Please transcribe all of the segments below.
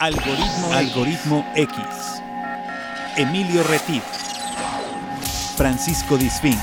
Algoritmo, Algoritmo X. Emilio Retif. Francisco Disfín.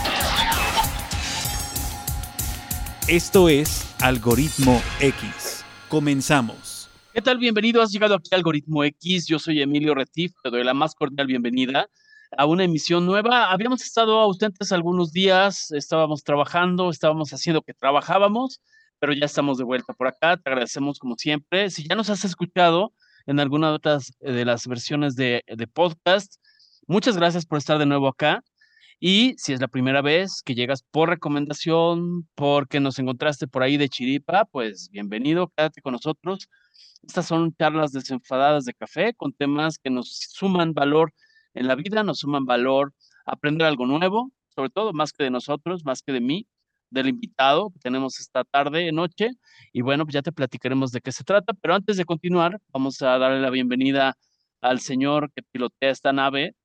Esto es Algoritmo X. Comenzamos. ¿Qué tal? Bienvenido. Has llegado aquí a Algoritmo X. Yo soy Emilio Retif. Te doy la más cordial bienvenida a una emisión nueva. Habíamos estado ausentes algunos días, estábamos trabajando, estábamos haciendo que trabajábamos, pero ya estamos de vuelta por acá. Te agradecemos como siempre. Si ya nos has escuchado en alguna de otras de las versiones de, de podcast, muchas gracias por estar de nuevo acá. Y si es la primera vez que llegas por recomendación, porque nos encontraste por ahí de chiripa, pues bienvenido, quédate con nosotros. Estas son charlas desenfadadas de café con temas que nos suman valor en la vida, nos suman valor aprender algo nuevo, sobre todo más que de nosotros, más que de mí, del invitado que tenemos esta tarde, noche. Y bueno, pues ya te platicaremos de qué se trata. Pero antes de continuar, vamos a darle la bienvenida al señor que pilotea esta nave,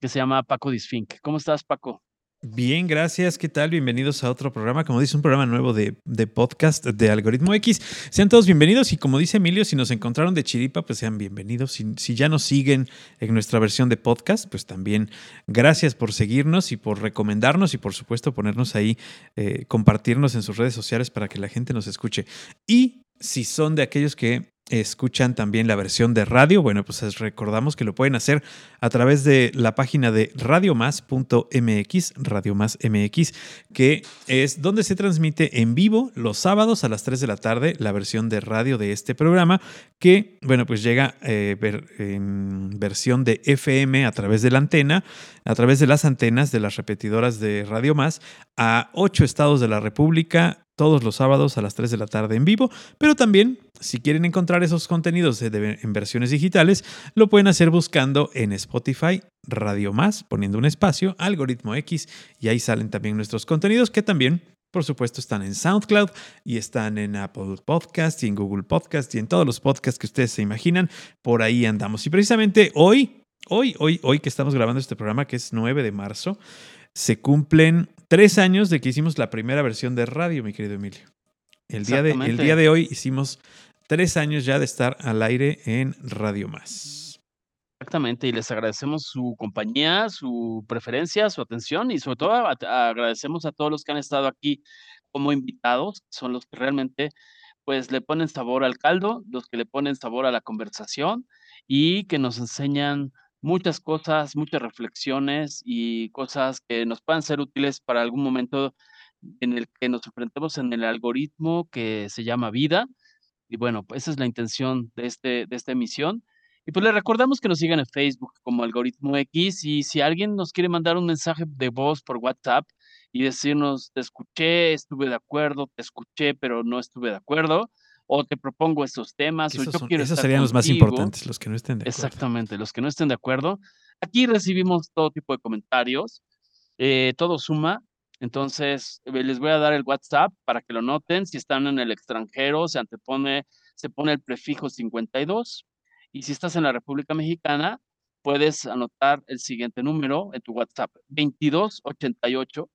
que se llama Paco Disfink. ¿Cómo estás, Paco? Bien, gracias. ¿Qué tal? Bienvenidos a otro programa, como dice, un programa nuevo de, de, podcast de Algoritmo X. Sean todos bienvenidos y como dice Emilio, si nos encontraron de chiripa, pues sean bienvenidos. Si, ya nos siguen en nuestra versión de podcast, pues también gracias por seguirnos y por recomendarnos y por supuesto ponernos ahí, eh, compartirnos en sus redes sociales para que la gente nos escuche. Y si son de aquellos que escuchan también la versión de radio, bueno, pues les recordamos que lo pueden hacer a través de la página de radiomás.mx, Radio Más MX, que es donde se transmite en vivo los sábados a las 3 de la tarde la versión de radio de este programa, que, bueno, pues llega eh, ver, en versión de FM a través de la antena, a través de las antenas de las repetidoras de Radio Más a ocho estados de la República, todos los sábados a las 3 de la tarde en vivo, pero también si quieren encontrar esos contenidos en versiones digitales, lo pueden hacer buscando en Spotify Radio Más, poniendo un espacio, algoritmo X, y ahí salen también nuestros contenidos que también, por supuesto, están en SoundCloud y están en Apple Podcast y en Google Podcast y en todos los podcasts que ustedes se imaginan. Por ahí andamos. Y precisamente hoy, hoy, hoy, hoy que estamos grabando este programa, que es 9 de marzo, se cumplen tres años de que hicimos la primera versión de radio, mi querido Emilio. El día de, el día de hoy hicimos tres años ya de estar al aire en Radio Más. Exactamente, y les agradecemos su compañía, su preferencia, su atención y sobre todo agradecemos a todos los que han estado aquí como invitados, son los que realmente pues le ponen sabor al caldo, los que le ponen sabor a la conversación y que nos enseñan muchas cosas, muchas reflexiones y cosas que nos puedan ser útiles para algún momento en el que nos enfrentemos en el algoritmo que se llama vida. Y bueno, pues esa es la intención de, este, de esta emisión. Y pues les recordamos que nos sigan en Facebook como Algoritmo X y si alguien nos quiere mandar un mensaje de voz por WhatsApp y decirnos, te escuché, estuve de acuerdo, te escuché, pero no estuve de acuerdo, o te propongo estos temas, o yo son, quiero esos estar serían los más importantes, los que no estén de acuerdo. Exactamente, los que no estén de acuerdo. Aquí recibimos todo tipo de comentarios, eh, todo suma. Entonces, eh, les voy a dar el WhatsApp para que lo noten. Si están en el extranjero, se antepone, se pone el prefijo 52. Y si estás en la República Mexicana, puedes anotar el siguiente número en tu WhatsApp: 2288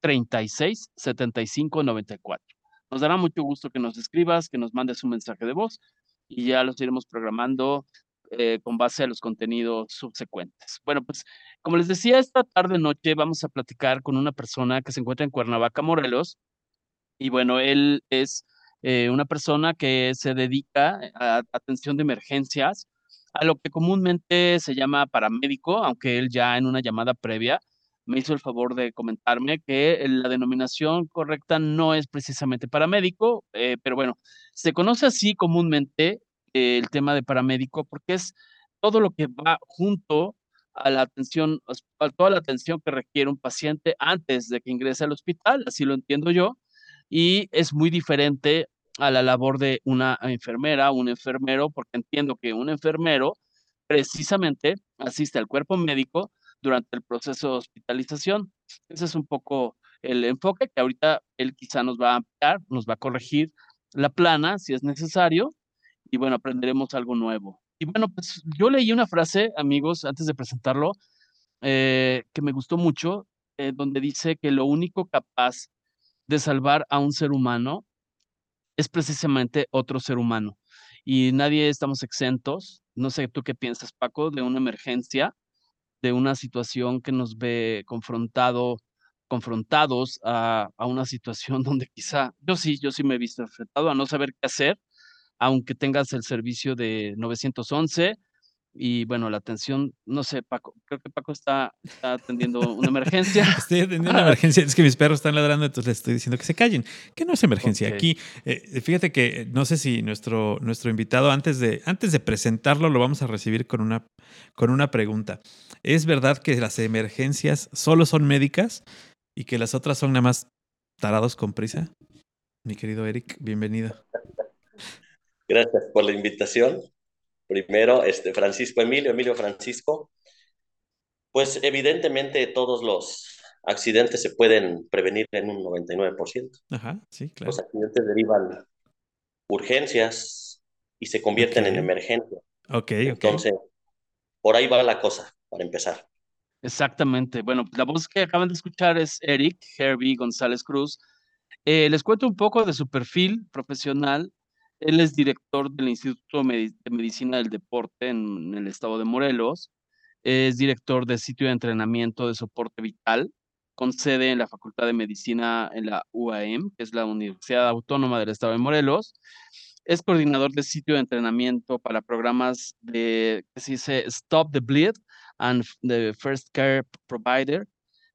36 75 94. Nos dará mucho gusto que nos escribas, que nos mandes un mensaje de voz y ya los iremos programando eh, con base a los contenidos subsecuentes. Bueno, pues como les decía, esta tarde noche vamos a platicar con una persona que se encuentra en Cuernavaca, Morelos. Y bueno, él es eh, una persona que se dedica a atención de emergencias, a lo que comúnmente se llama paramédico, aunque él ya en una llamada previa me hizo el favor de comentarme que la denominación correcta no es precisamente paramédico, eh, pero bueno, se conoce así comúnmente eh, el tema de paramédico porque es todo lo que va junto a la atención, a toda la atención que requiere un paciente antes de que ingrese al hospital, así lo entiendo yo, y es muy diferente a la labor de una enfermera, un enfermero, porque entiendo que un enfermero precisamente asiste al cuerpo médico durante el proceso de hospitalización. Ese es un poco el enfoque que ahorita él quizá nos va a ampliar, nos va a corregir la plana si es necesario y bueno, aprenderemos algo nuevo. Y bueno, pues yo leí una frase, amigos, antes de presentarlo, eh, que me gustó mucho, eh, donde dice que lo único capaz de salvar a un ser humano es precisamente otro ser humano. Y nadie estamos exentos no sé tú qué piensas, Paco, de una emergencia, de una situación que nos ve confrontado, confrontados a, a una situación donde quizá, yo sí, yo sí me he visto enfrentado a no saber qué hacer, aunque tengas el servicio de 911 y bueno, la atención, no sé, Paco, creo que Paco está, está atendiendo una emergencia. Estoy atendiendo una emergencia. Es que mis perros están ladrando, entonces les estoy diciendo que se callen. Que no es emergencia. Aquí, eh, fíjate que no sé si nuestro, nuestro invitado, antes de, antes de presentarlo, lo vamos a recibir con una, con una pregunta. ¿Es verdad que las emergencias solo son médicas y que las otras son nada más tarados con prisa? Mi querido Eric, bienvenido. Gracias por la invitación. Primero, este, Francisco Emilio, Emilio Francisco. Pues evidentemente todos los accidentes se pueden prevenir en un 99%. Ajá, sí, claro. Los accidentes derivan urgencias y se convierten en emergencia. Ok, ok. Entonces, por ahí va la cosa, para empezar. Exactamente. Bueno, la voz que acaban de escuchar es Eric Herbie González Cruz. Eh, les cuento un poco de su perfil profesional. Él es director del Instituto de Medicina del Deporte en, el estado de Morelos. Es director del sitio de entrenamiento de soporte vital, con sede en la Facultad de Medicina en la UAM, que es la Universidad Autónoma del estado de Morelos. Es coordinador del sitio de entrenamiento para programas de, que se Stop the Bleed and the First Care Provider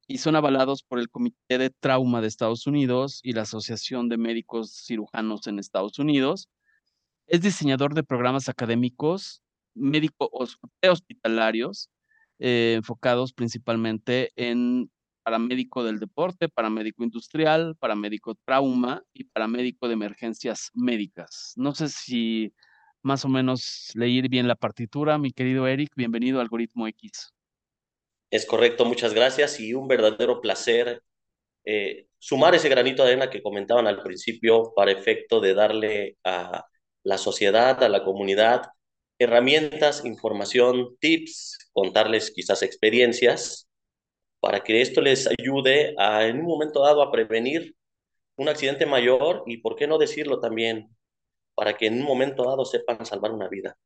y son avalados por el Comité de Trauma de Estados Unidos y la Asociación de Médicos Cirujanos en Estados Unidos. Es diseñador de programas académicos médico hospitalarios eh, enfocados principalmente en paramédico del deporte, paramédico industrial, paramédico trauma y paramédico de emergencias médicas. No sé si más o menos leí bien la partitura, mi querido Eric. Bienvenido a Algoritmo X. Es correcto, muchas gracias y un verdadero placer eh, sumar ese granito de arena que comentaban al principio para efecto de darle a la sociedad, a la comunidad, herramientas, información, tips, contarles quizás experiencias para que esto les ayude a, en un momento dado a prevenir un accidente mayor y, ¿por qué no decirlo también? Para que en un momento dado sepan salvar una vida.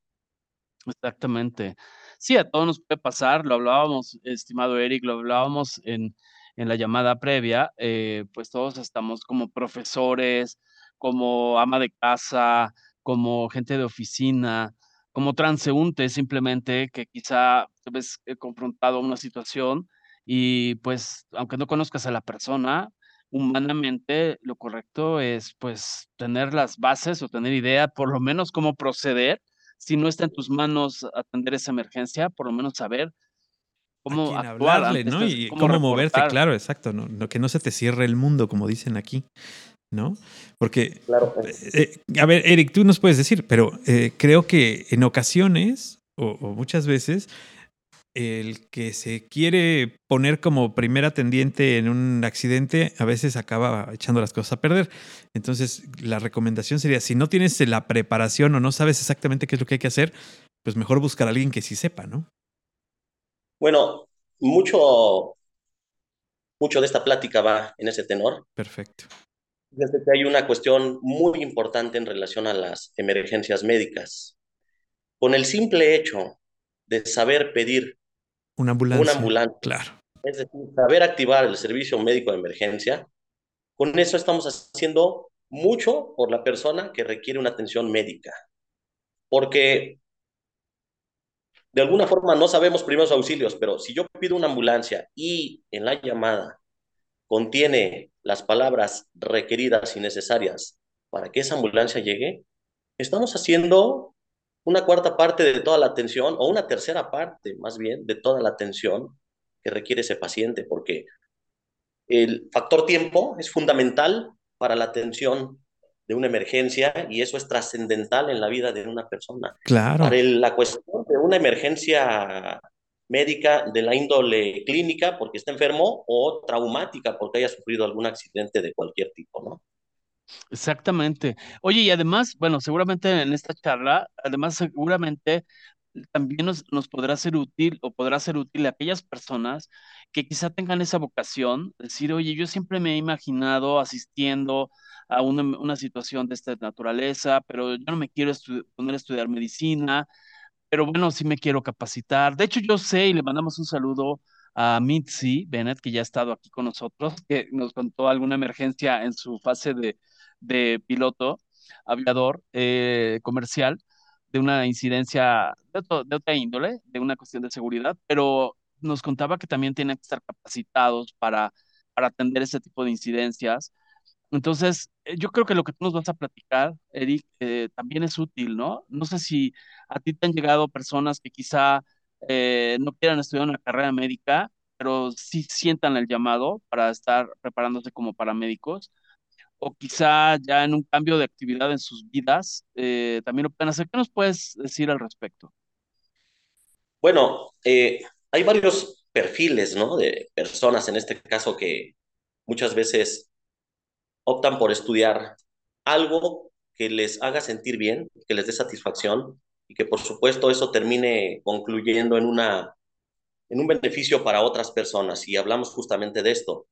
Exactamente. Sí, a todos nos puede pasar, lo hablábamos, estimado Eric, lo hablábamos en, en la llamada previa, eh, pues todos estamos como profesores, como ama de casa, como gente de oficina, como transeúntes simplemente que quizá te ves eh, confrontado a una situación y pues aunque no conozcas a la persona, humanamente lo correcto es pues tener las bases o tener idea por lo menos cómo proceder si no está en tus manos atender esa emergencia, por lo menos saber cómo actuar hablarle, ante ¿no? Y cómo cómo, moverte, claro, exacto, ¿no? No, que no se te cierre el mundo, como dicen aquí, ¿no? Porque, Claro. eh, a ver, Eric, tú nos puedes decir, pero eh, creo que en ocasiones, o, o muchas veces, el que se quiere poner como primer atendiente en un accidente a veces acaba echando las cosas a perder. Entonces, la recomendación sería, si no tienes la preparación o no sabes exactamente qué es lo que hay que hacer, pues mejor buscar a alguien que sí sepa, ¿no? Bueno, mucho, mucho de esta plática va en ese tenor. Perfecto. Fíjense que hay una cuestión muy importante en relación a las emergencias médicas. Con el simple hecho de saber pedir Una ambulancia. una ambulancia, Claro. es decir, saber activar el servicio médico de emergencia, con eso estamos haciendo mucho por la persona que requiere una atención médica. Porque de alguna forma no sabemos primeros auxilios, pero si yo pido una ambulancia y en la llamada contiene las palabras requeridas y necesarias para que esa ambulancia llegue, estamos haciendo una cuarta parte de toda la atención, o una tercera parte más bien, de toda la atención que requiere ese paciente, porque el factor tiempo es fundamental para la atención de una emergencia y eso es trascendental en la vida de una persona. Claro. Para el- la cuestión de una emergencia médica de la índole clínica porque está enfermo o traumática porque haya sufrido algún accidente de cualquier tipo, ¿no? Exactamente. Oye, y además, bueno, seguramente en esta charla, además seguramente también nos, nos podrá ser útil o podrá ser útil a aquellas personas que quizá tengan esa vocación, decir, oye, yo siempre me he imaginado asistiendo a una, una situación de esta naturaleza, pero yo no me quiero estu- poner a estudiar medicina, pero bueno, sí me quiero capacitar. De hecho, yo sé y le mandamos un saludo a Mitzi Bennett, que ya ha estado aquí con nosotros, que nos contó alguna emergencia en su fase de, de piloto aviador eh, comercial, de una incidencia de, de, otra índole, de una cuestión de seguridad, pero nos contaba que también tienen que estar capacitados para, para atender ese tipo de incidencias. Entonces, eh, yo creo que lo que tú nos vas a platicar, Eric, eh, también es útil, ¿no? No sé si a ti te han llegado personas que quizá eh, no quieran estudiar una carrera médica, pero sí sientan el llamado para estar preparándose como paramédicos, o quizá ya en un cambio de actividad en sus vidas, también lo pueden hacer. ¿Qué nos puedes decir al respecto? Bueno, hay varios perfiles, ¿no? De personas en este caso que muchas veces optan por estudiar algo que les haga sentir bien, que les dé satisfacción y que por supuesto eso termine concluyendo en, una, en un beneficio para otras personas. Y hablamos justamente de esto.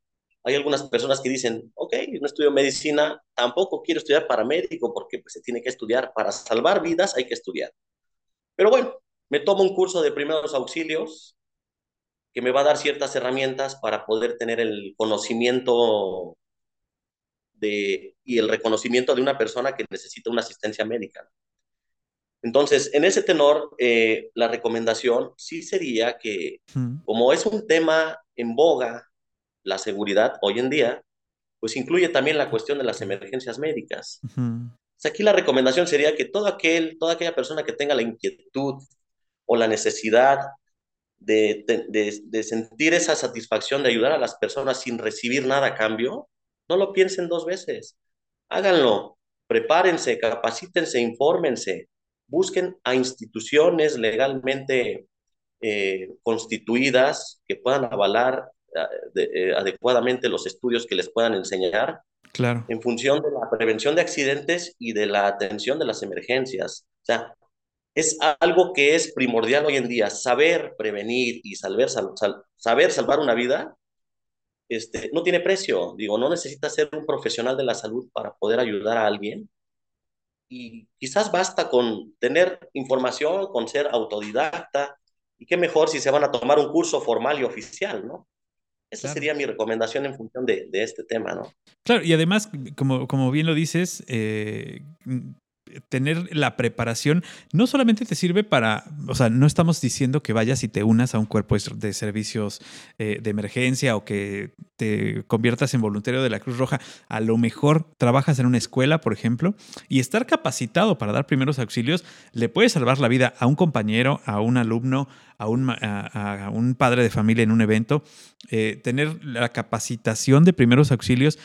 Hay algunas personas que dicen, ok, no estudio medicina, tampoco quiero estudiar paramédico porque pues, se tiene que estudiar. Para salvar vidas hay que estudiar. Pero bueno, me tomo un curso de primeros auxilios que me va a dar ciertas herramientas para poder tener el conocimiento de, y el reconocimiento de una persona que necesita una asistencia médica. Entonces, en ese tenor, eh, la recomendación sí sería que, como es un tema en boga, la seguridad hoy en día, pues incluye también la cuestión de las emergencias médicas. aquí la recomendación sería que todo aquel, toda aquella persona que tenga la inquietud o la necesidad de, de, de, sentir esa satisfacción de ayudar a las personas sin recibir nada a cambio, no lo piensen dos veces. Háganlo. Prepárense, capacítense, infórmense. Busquen a instituciones legalmente eh, constituidas que puedan avalar eh, eh, adecuadamente los estudios que les puedan enseñar. Claro. En función de la prevención de accidentes y de la atención de las emergencias. O sea, es algo que es primordial hoy en día. Saber prevenir y saber, saber salvar una vida este, no tiene precio. Digo, no necesitas ser un profesional de la salud para poder ayudar a alguien. Y quizás basta con tener información, con ser autodidacta. Y qué mejor si se van a tomar un curso formal y oficial, ¿no? Esa sería mi recomendación en función de, de, este tema, ¿no? Claro, y además, como, como bien lo dices, eh, tener la preparación no solamente te sirve para, o sea, no estamos diciendo que vayas y te unas a un cuerpo de servicios eh, de emergencia o que te conviertas en voluntario de la Cruz Roja. A lo mejor trabajas en una escuela, por ejemplo, y estar capacitado para dar primeros auxilios le puede salvar la vida a un compañero, a un alumno, a un, a, un padre de familia en un evento. Eh, tener la capacitación de primeros auxilios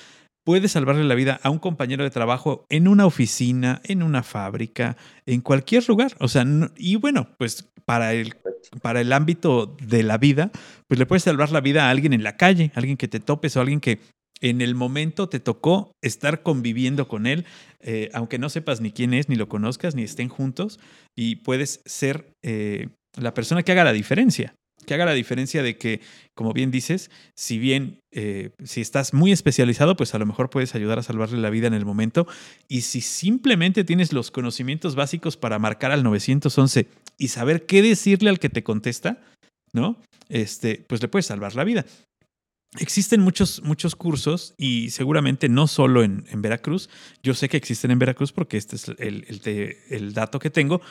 puede salvarle la vida a un compañero de trabajo en una oficina, en una fábrica, en cualquier lugar. O sea, y bueno, pues para el, para el ámbito de la vida, pues le puedes salvar la vida a alguien en la calle, alguien que te topes o alguien que en el momento te tocó estar conviviendo con él, eh, aunque no sepas ni quién es, ni lo conozcas, ni estén juntos, y puedes ser eh, la persona que haga la diferencia que haga la diferencia de que, como bien dices, si bien eh, si estás muy especializado, pues a lo mejor puedes ayudar a salvarle la vida en el momento. Y si simplemente tienes los conocimientos básicos para marcar al 911 y saber qué decirle al que te contesta, ¿no? Este, pues le puedes salvar la vida. Existen muchos, muchos cursos y seguramente no solo en, Veracruz, yo sé que existen en Veracruz porque este es el, el, dato que tengo,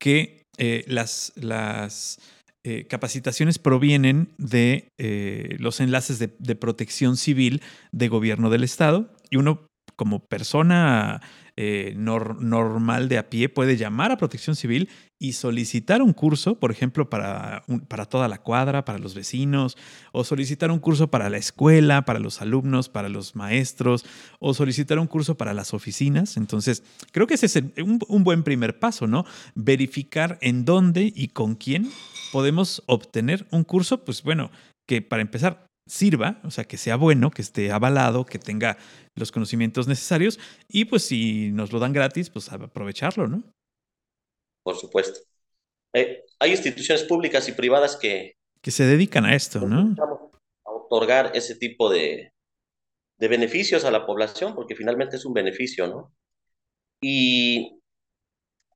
que eh, las, las eh, capacitaciones provienen de eh, los enlaces de, protección civil de gobierno del Estado y uno como persona eh, normal de a pie puede llamar a protección civil y solicitar un curso, por ejemplo, para, para toda la cuadra, para los vecinos, o solicitar un curso para la escuela, para los alumnos, para los maestros, o solicitar un curso para las oficinas. Entonces, creo que ese es un, un buen primer paso, ¿no? Verificar en dónde y con quién podemos obtener un curso, pues bueno, que para empezar sirva, o sea, que sea bueno, que esté avalado, que tenga los conocimientos necesarios y pues si nos lo dan gratis, pues aprovecharlo, ¿no? Por supuesto. Eh, hay instituciones públicas y privadas que... Que se dedican a esto, ¿no? A otorgar ese tipo de, de beneficios a la población, porque finalmente es un beneficio, ¿no? Y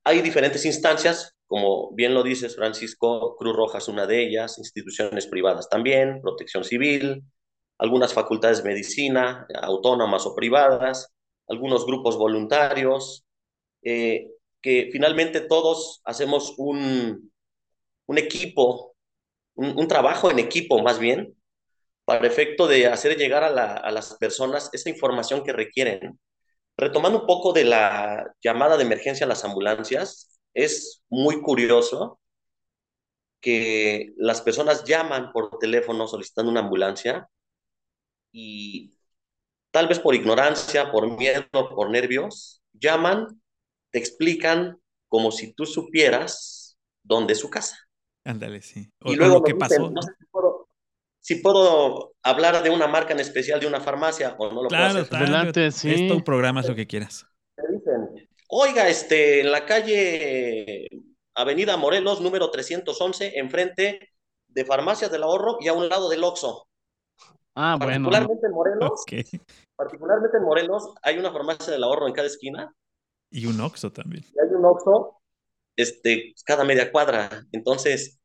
hay diferentes instancias como bien lo dices, Francisco, Cruz Roja es una de ellas, instituciones privadas también, protección civil, algunas facultades de medicina, autónomas o privadas, algunos grupos voluntarios, eh, que finalmente todos hacemos un, un equipo, un, un, trabajo en equipo más bien, para efecto de hacer llegar a, la, a las personas esa información que requieren. Retomando un poco de la llamada de emergencia a las ambulancias, es muy curioso que las personas llaman por teléfono solicitando una ambulancia y tal vez por ignorancia, por miedo, por nervios, llaman, te explican como si tú supieras dónde es su casa. Ándale, sí. O, y luego qué pasó. No sé si puedo, si puedo, hablar de una marca en especial de una farmacia o no lo claro, puedo hacer. Adelante, sí. Esto programas lo que quieras. Oiga, este, en la calle Avenida Morelos, número 311, enfrente de Farmacias del Ahorro y a un lado del Oxxo. Ah, bueno. Particularmente en Morelos, okay. particularmente en Morelos, hay una farmacia del ahorro en cada esquina. Y un Oxxo también. Y hay un Oxxo este, cada media cuadra. Entonces,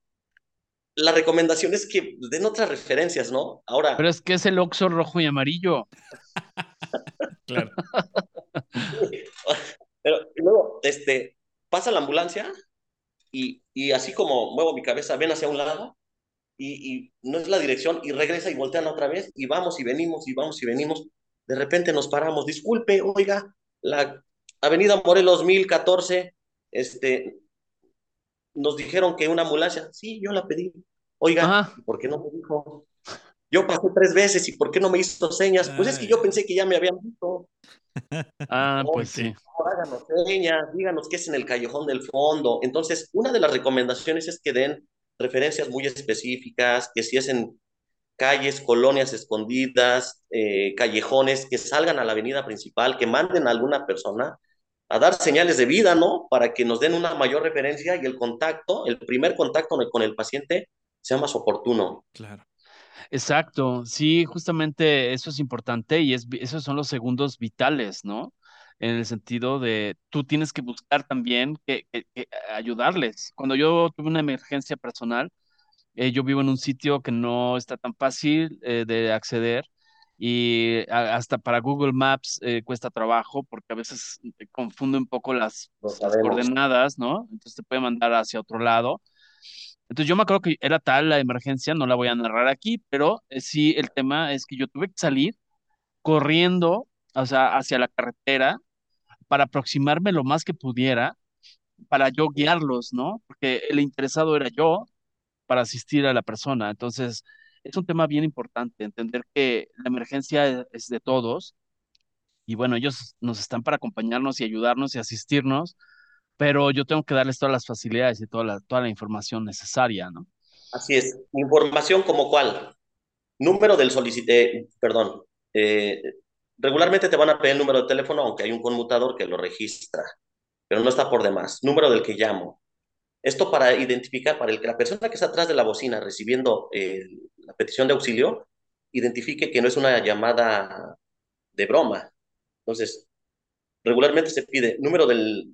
la recomendación es que den otras referencias, ¿no? Ahora. Pero es que es el Oxxo rojo y amarillo. claro. Pero luego, este, pasa la ambulancia y, y así como muevo mi cabeza, ven hacia un lado y, y, no es la dirección y regresa y voltean otra vez y vamos y venimos y vamos y venimos. De repente nos paramos, disculpe, oiga, la Avenida Morelos 1014, este, nos dijeron que una ambulancia, sí, yo la pedí. Oiga, Ajá. ¿por qué no me dijo? Yo pasé tres veces y ¿por qué no me hizo señas? Pues es que yo pensé que ya me habían visto. Ah, pues sí. Háganos señas, díganos qué es en el callejón del fondo. Entonces, una de las recomendaciones es que den referencias muy específicas, que si es en calles, colonias escondidas, eh, callejones, que salgan a la avenida principal, que manden a alguna persona a dar señales de vida, ¿no? Para que nos den una mayor referencia y el contacto, el primer contacto con el paciente sea más oportuno. Claro. Exacto, sí, justamente eso es importante y es, esos son los segundos vitales, ¿no? En el sentido de tú tienes que buscar también que, que, que ayudarles. Cuando yo tuve una emergencia personal, eh, yo vivo en un sitio que no está tan fácil eh, de acceder y a, hasta para Google Maps eh, cuesta trabajo porque a veces confunde un poco las, las coordenadas, ¿no? Entonces te puede mandar hacia otro lado. Entonces yo me acuerdo que era tal la emergencia, no la voy a narrar aquí, pero eh, sí el tema es que yo tuve que salir corriendo, o sea, hacia la carretera para aproximarme lo más que pudiera para yo guiarlos, ¿no? Porque el interesado era yo para asistir a la persona. Entonces, es un tema bien importante, entender que la emergencia es de todos y bueno, ellos nos están para acompañarnos y ayudarnos y asistirnos, pero yo tengo que darles todas las facilidades y toda la, toda la información necesaria, ¿no? Así es. Información como cuál. Número del solicité, perdón. Eh, regularmente te van a pedir el número de teléfono, aunque hay un conmutador que lo registra, pero no está por demás. Número del que llamo. Esto para identificar, para el que la persona que está atrás de la bocina recibiendo eh, la petición de auxilio, identifique que no es una llamada de broma. Entonces, regularmente se pide número del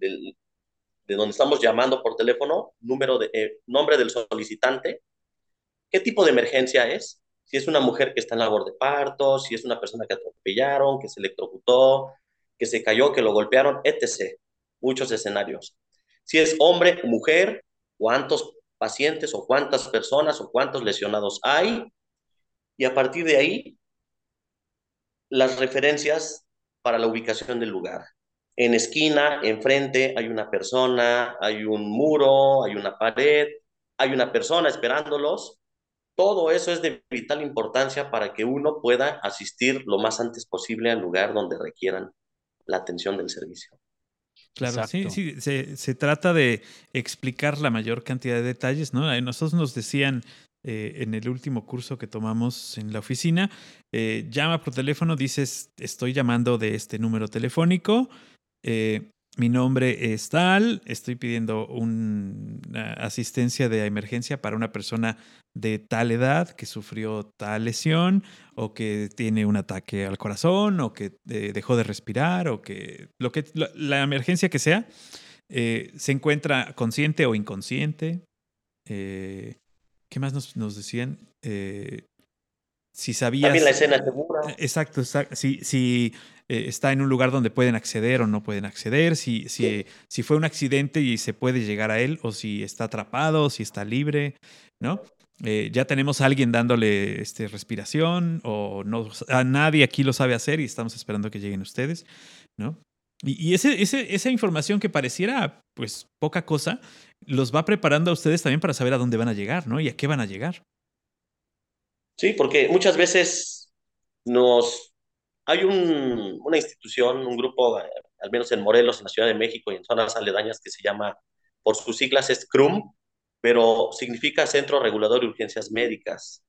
de donde estamos llamando por teléfono, número de, eh, nombre del solicitante, qué tipo de emergencia es, si es una mujer que está en labor de parto, si es una persona que atropellaron, que se electrocutó, que se cayó, que lo golpearon, etc. Muchos escenarios. Si es hombre o mujer, cuántos pacientes o cuántas personas o cuántos lesionados hay. Y a partir de ahí, las referencias para la ubicación del lugar en esquina, enfrente, hay una persona, hay un muro, hay una pared, hay una persona esperándolos. Todo eso es de vital importancia para que uno pueda asistir lo más antes posible al lugar donde requieran la atención del servicio. Claro, Exacto. sí, sí, se, se, trata de explicar la mayor cantidad de detalles, ¿no? Nosotros nos decían eh, en el último curso que tomamos en la oficina, eh, llama por teléfono, dices, estoy llamando de este número telefónico, eh, mi nombre es tal, estoy pidiendo una asistencia de emergencia para una persona de tal edad que sufrió tal lesión o que tiene un ataque al corazón o que eh, dejó de respirar o que lo que la, emergencia que sea eh, se encuentra consciente o inconsciente. ¿Qué más nos, nos decían? Eh, si sabías. También la escena segura. Exacto, exacto. Si, si eh, está en un lugar donde pueden acceder o no pueden acceder, si, si, si fue un accidente y se puede llegar a él, o si está atrapado, o si está libre, ¿no? Eh, ya tenemos a alguien dándole este, respiración, o no, a nadie aquí lo sabe hacer y estamos esperando que lleguen ustedes, ¿no? Y, y ese, ese, esa información que pareciera, pues, poca cosa, los va preparando a ustedes también para saber a dónde van a llegar, ¿no? Y a qué van a llegar. Sí, porque muchas veces nos hay un, una institución, un grupo, eh, al menos en Morelos, en la Ciudad de México y en zonas aledañas, que se llama, por sus siglas es CRUM, pero significa Centro Regulador de Urgencias Médicas.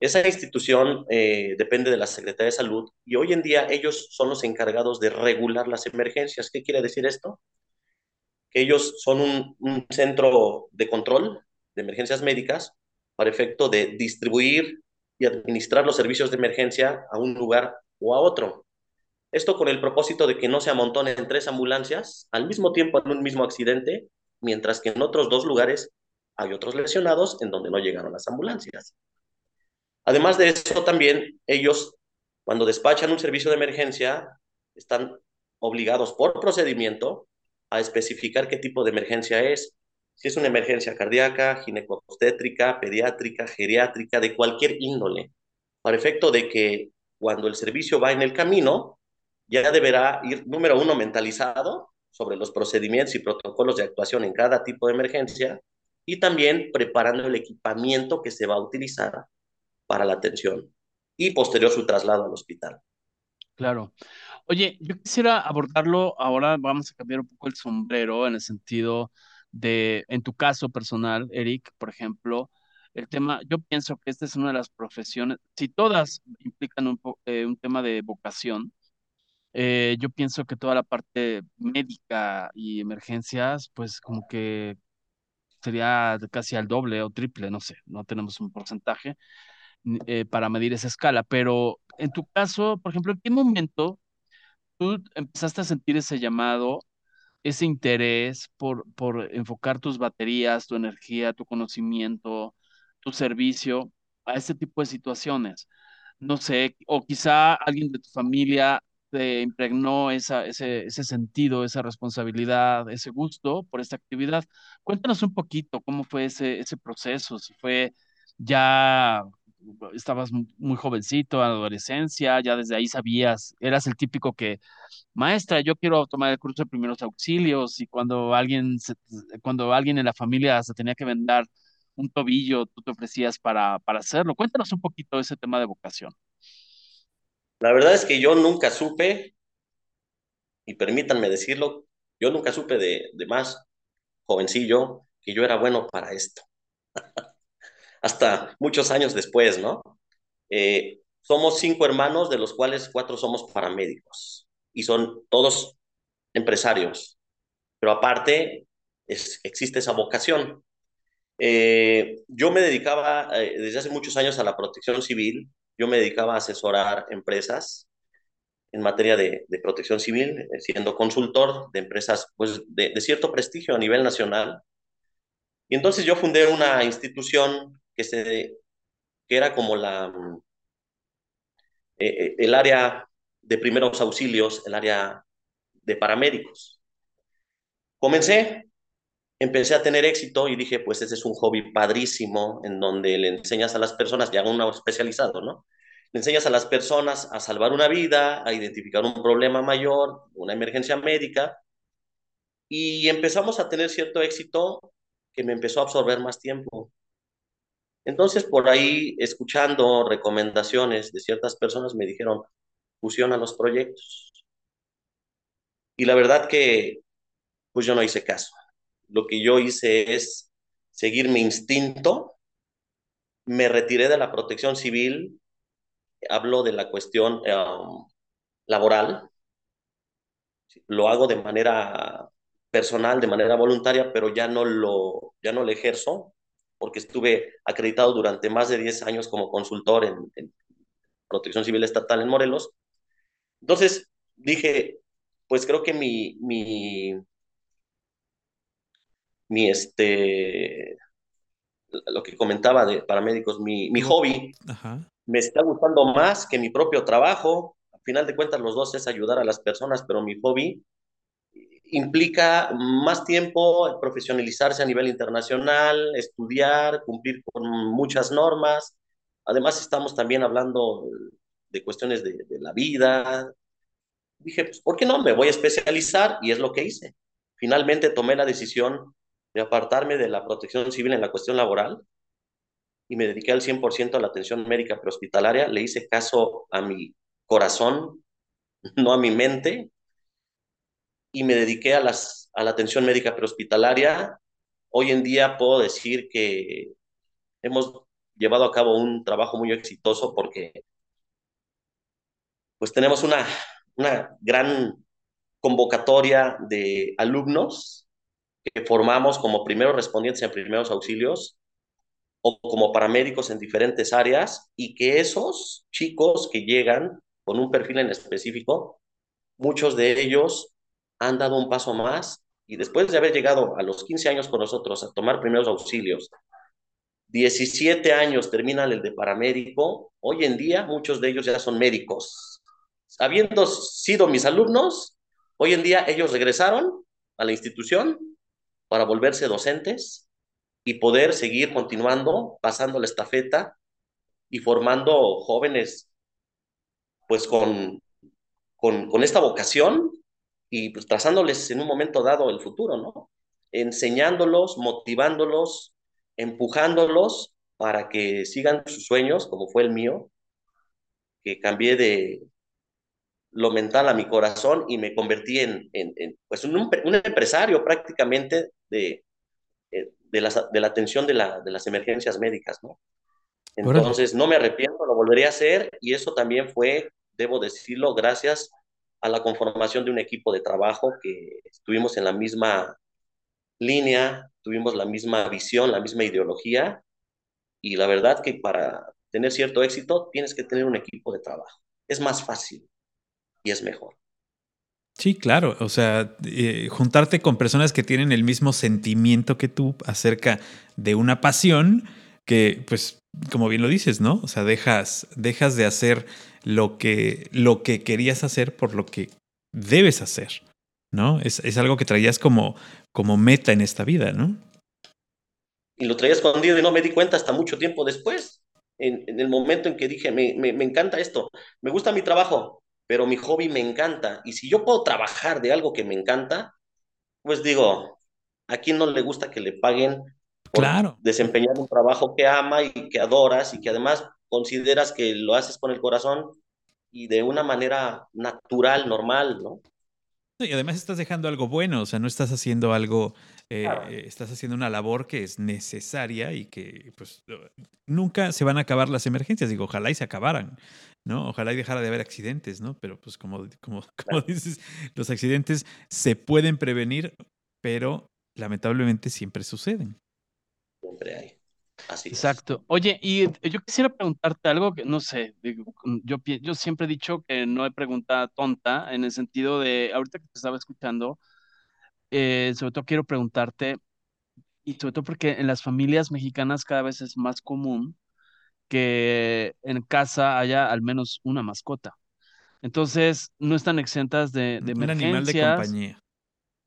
Esa institución eh, depende de la Secretaría de Salud y hoy en día ellos son los encargados de regular las emergencias. ¿Qué quiere decir esto? Que ellos son un, un centro de control de emergencias médicas para efecto de distribuir y administrar los servicios de emergencia a un lugar o a otro. Esto con el propósito de que no se amontonen tres ambulancias al mismo tiempo en un mismo accidente, mientras que en otros dos lugares hay otros lesionados en donde no llegaron las ambulancias. Además de eso, también ellos, cuando despachan un servicio de emergencia, están obligados por procedimiento a especificar qué tipo de emergencia es, si es una emergencia cardíaca, ginecobstétrica, pediátrica, geriátrica, de cualquier índole, para efecto de que cuando el servicio va en el camino, ya deberá ir, número uno, mentalizado sobre los procedimientos y protocolos de actuación en cada tipo de emergencia y también preparando el equipamiento que se va a utilizar para la atención y posterior su traslado al hospital. Claro. Oye, yo quisiera abordarlo, ahora vamos a cambiar un poco el sombrero en el sentido de, en tu caso personal, Eric, por ejemplo, el tema, yo pienso que esta es una de las profesiones, si todas implican un, eh, un tema de vocación, eh, yo pienso que toda la parte médica y emergencias, pues como que sería casi al doble o triple, no sé, no tenemos un porcentaje eh, para medir esa escala, pero en tu caso, por ejemplo, ¿en qué momento tú empezaste a sentir ese llamado ese interés por, por enfocar tus baterías, tu energía, tu conocimiento, tu servicio a este tipo de situaciones. No sé, o quizá alguien de tu familia te impregnó esa, ese, ese sentido, esa responsabilidad, ese gusto por esta actividad. Cuéntanos un poquito cómo fue ese, ese proceso, si fue ya estabas muy jovencito, adolescencia, ya desde ahí sabías, eras el típico que, maestra, yo quiero tomar el curso de primeros auxilios y cuando alguien, cuando alguien en la familia se tenía que vendar un tobillo, tú te ofrecías para, para hacerlo. Cuéntanos un poquito ese tema de vocación. La verdad es que yo nunca supe, y permítanme decirlo, yo nunca supe de, de más jovencillo que yo era bueno para esto. hasta muchos años después, ¿no? Eh, somos cinco hermanos, de los cuales cuatro somos paramédicos y son todos empresarios, pero aparte es, existe esa vocación. Eh, yo me dedicaba eh, desde hace muchos años a la protección civil, yo me dedicaba a asesorar empresas en materia de, de protección civil, siendo consultor de empresas pues, de, de cierto prestigio a nivel nacional. Y entonces yo fundé una institución que, era como la, eh, eh, el área de primeros auxilios, el área de paramédicos. Comencé, empecé a tener éxito y dije, pues ese es un hobby padrísimo en donde le enseñas a las personas, ya uno especializado, ¿no? Le enseñas a las personas a salvar una vida, a identificar un problema mayor, una emergencia médica, y empezamos a tener cierto éxito que me empezó a absorber más tiempo. Entonces, por ahí, escuchando recomendaciones de ciertas personas, me dijeron, fusiona los proyectos. Y la verdad que, pues yo no hice caso. Lo que yo hice es seguir mi instinto. Me retiré de la protección civil. Hablo de la cuestión um, laboral. Lo hago de manera personal, de manera voluntaria, pero ya no lo, ya no lo ejerzo porque estuve acreditado durante más de 10 años como consultor en, en Protección Civil Estatal en Morelos. Entonces dije, pues creo que mi, mi, mi este, lo que comentaba de paramédicos, mi, mi hobby me está gustando más que mi propio trabajo. Al final de cuentas, los dos es ayudar a las personas, pero mi hobby implica más tiempo, profesionalizarse a nivel internacional, estudiar, cumplir con muchas normas. Además, estamos también hablando de cuestiones de, de la vida. Dije, pues, ¿por qué no? Me voy a especializar y es lo que hice. Finalmente tomé la decisión de apartarme de la protección civil en la cuestión laboral y me dediqué al 100% a la atención médica prehospitalaria. Le hice caso a mi corazón, no a mi mente, y me dediqué a, las, a la atención médica prehospitalaria. Hoy en día puedo decir que hemos llevado a cabo un trabajo muy exitoso porque pues tenemos una, una gran convocatoria de alumnos que formamos como primeros respondientes en primeros auxilios o como paramédicos en diferentes áreas y que esos chicos que llegan con un perfil en específico, muchos de ellos han dado un paso más y después de haber llegado a los 15 años con nosotros a tomar primeros auxilios, 17 años terminan el de paramédico, hoy en día muchos de ellos ya son médicos. Habiendo sido mis alumnos, hoy en día ellos regresaron a la institución para volverse docentes y poder seguir continuando, pasando la estafeta y formando jóvenes pues con, con, con esta vocación y pues trazándoles en un momento dado el futuro, ¿no? Enseñándolos, motivándolos, empujándolos para que sigan sus sueños, como fue el mío, que cambié de lo mental a mi corazón y me convertí en, en, pues un, un, empresario prácticamente de, eh, de, la, de la atención de, la, de las emergencias médicas, ¿no? Entonces, no me arrepiento, lo volvería a hacer y eso también fue, debo decirlo, gracias a la conformación de un equipo de trabajo que estuvimos en la misma línea, tuvimos la misma visión, la misma ideología, y la verdad que para tener cierto éxito tienes que tener un equipo de trabajo. Es más fácil y es mejor. Sí, claro. O sea, eh, juntarte con personas que tienen el mismo sentimiento que tú acerca de una pasión que, pues, como bien lo dices, ¿no? O sea, dejas, dejas de hacer lo que, lo que querías hacer por lo que debes hacer, ¿no? Es, es algo que traías como, como meta en esta vida, ¿no? Y lo traía escondido y no me di cuenta hasta mucho tiempo después, en, el momento en que dije, me, me, me encanta esto, me gusta mi trabajo, pero mi hobby me encanta. Y si yo puedo trabajar de algo que me encanta, pues digo, ¿a quién no le gusta que le paguen claro. desempeñar un trabajo que ama y que adoras y que además consideras que lo haces con el corazón y de una manera natural, normal, ¿no? Y además estás dejando algo bueno, o sea, no estás haciendo algo, eh, claro. estás haciendo una labor que es necesaria y que pues nunca se van a acabar las emergencias, digo, ojalá y se acabaran, ¿no? Ojalá y dejara de haber accidentes, ¿no? Pero pues como, como, como claro. dices, los accidentes se pueden prevenir, pero lamentablemente siempre suceden. Siempre hay. Así Exacto. Es. Oye, y yo quisiera preguntarte algo que no sé, yo, yo siempre he dicho que no hay pregunta tonta en el sentido de, ahorita que te estaba escuchando, eh, sobre todo quiero preguntarte, y sobre todo porque en las familias mexicanas cada vez es más común que en casa haya al menos una mascota. Entonces, no están exentas de, de un emergencias. animal de compañía.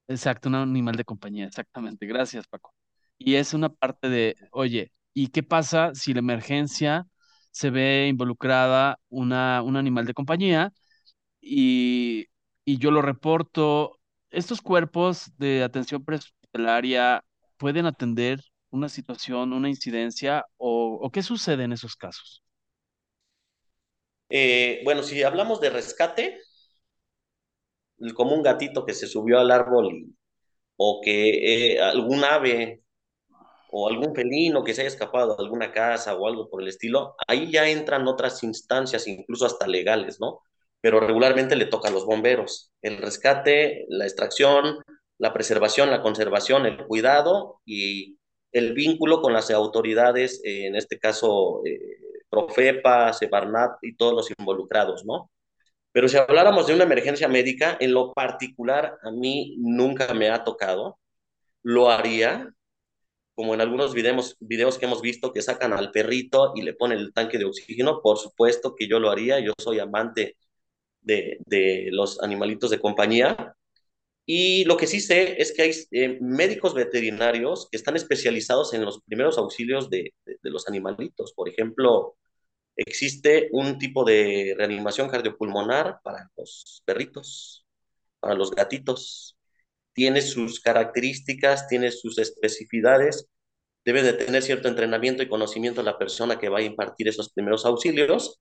Exacto, un animal de compañía, exactamente. Gracias, Paco. Y es una parte de, oye, ¿Y qué pasa si la emergencia se ve involucrada una, un animal de compañía y, y yo lo reporto? ¿Estos cuerpos de atención prehospitalaria pueden atender una situación, una incidencia o, qué sucede en esos casos? Eh, bueno, si hablamos de rescate, como un gatito que se subió al árbol y, o que eh, algún ave o algún felino que se haya escapado de alguna casa o algo por el estilo, ahí ya entran otras instancias, incluso hasta legales, ¿no? Pero regularmente le toca a los bomberos. El rescate, la extracción, la preservación, la conservación, el cuidado y el vínculo con las autoridades, eh, en este caso, eh, Profepa, Sebarnat y todos los involucrados, ¿no? Pero si habláramos de una emergencia médica, en lo particular, a mí nunca me ha tocado lo haría, como en algunos videos, videos que hemos visto que sacan al perrito y le ponen el tanque de oxígeno, por supuesto que yo lo haría, yo soy amante de, de los animalitos de compañía. Y lo que sí sé es que hay eh, médicos veterinarios que están especializados en los primeros auxilios de, de, de los animalitos. Por ejemplo, existe un tipo de reanimación cardiopulmonar para los perritos, para los gatitos. Tiene sus características, tiene sus especificidades. Debe de tener cierto entrenamiento y conocimiento la persona que va a impartir esos primeros auxilios,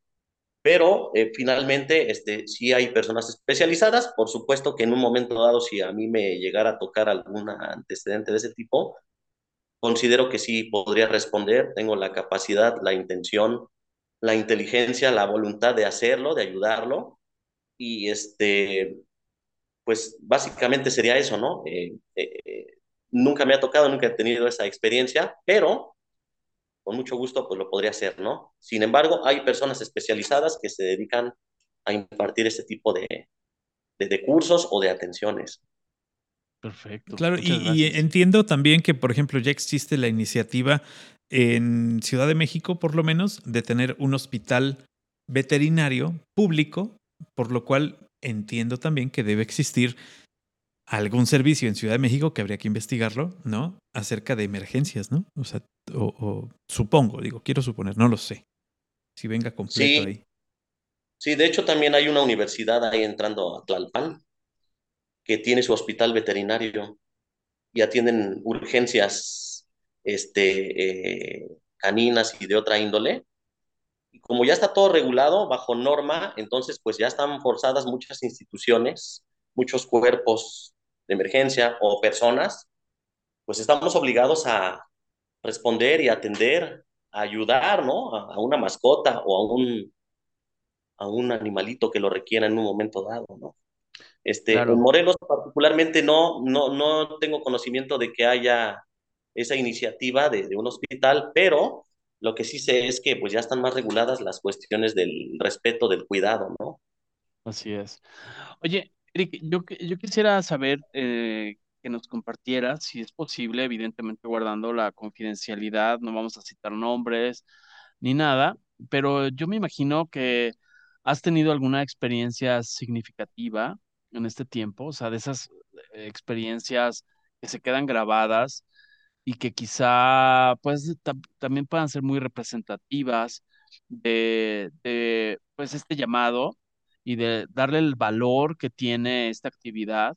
pero eh, finalmente este, sí hay personas especializadas. Por supuesto que en un momento dado, si a mí me llegara a tocar algún antecedente de ese tipo, considero que sí podría responder, tengo la capacidad, la intención, la inteligencia, la voluntad de hacerlo, de ayudarlo. Y este, pues básicamente sería eso, ¿no? Eh, eh, nunca me ha tocado, nunca he tenido esa experiencia, pero con mucho gusto pues lo podría hacer, ¿no? Sin embargo, hay personas especializadas que se dedican a impartir este tipo de, de, de cursos o de atenciones. Perfecto. Claro, y, y, entiendo también que, por ejemplo, ya existe la iniciativa en Ciudad de México, por lo menos, de tener un hospital veterinario público, por lo cual entiendo también que debe existir algún servicio en Ciudad de México que habría que investigarlo, ¿no? Acerca de emergencias, ¿no? O sea, o, o supongo, digo, quiero suponer, no lo sé. Si venga completo sí. ahí. Sí, de hecho también hay una universidad ahí entrando a Tlalpan que tiene su hospital veterinario y atienden urgencias este, eh, caninas y de otra índole. Como ya está todo regulado bajo norma, entonces pues ya están forzadas muchas instituciones, muchos cuerpos de emergencia o personas, pues estamos obligados a responder y atender, a ayudar, ¿no? A, a una mascota o a un, a un animalito que lo requiera en un momento dado, ¿no? Este, claro. En Morelos particularmente no, no, no tengo conocimiento de que haya esa iniciativa de, de, un hospital, pero lo que sí sé es que pues ya están más reguladas las cuestiones del respeto, del cuidado, ¿no? Así es. Oye, Eric, yo, yo quisiera saber eh, que nos compartieras, si es posible, evidentemente guardando la confidencialidad, no vamos a citar nombres ni nada, pero yo me imagino que has tenido alguna experiencia significativa en este tiempo, o sea, de esas experiencias que se quedan grabadas y que quizá pues también puedan ser muy representativas de, de, pues este llamado y de darle el valor que tiene esta actividad.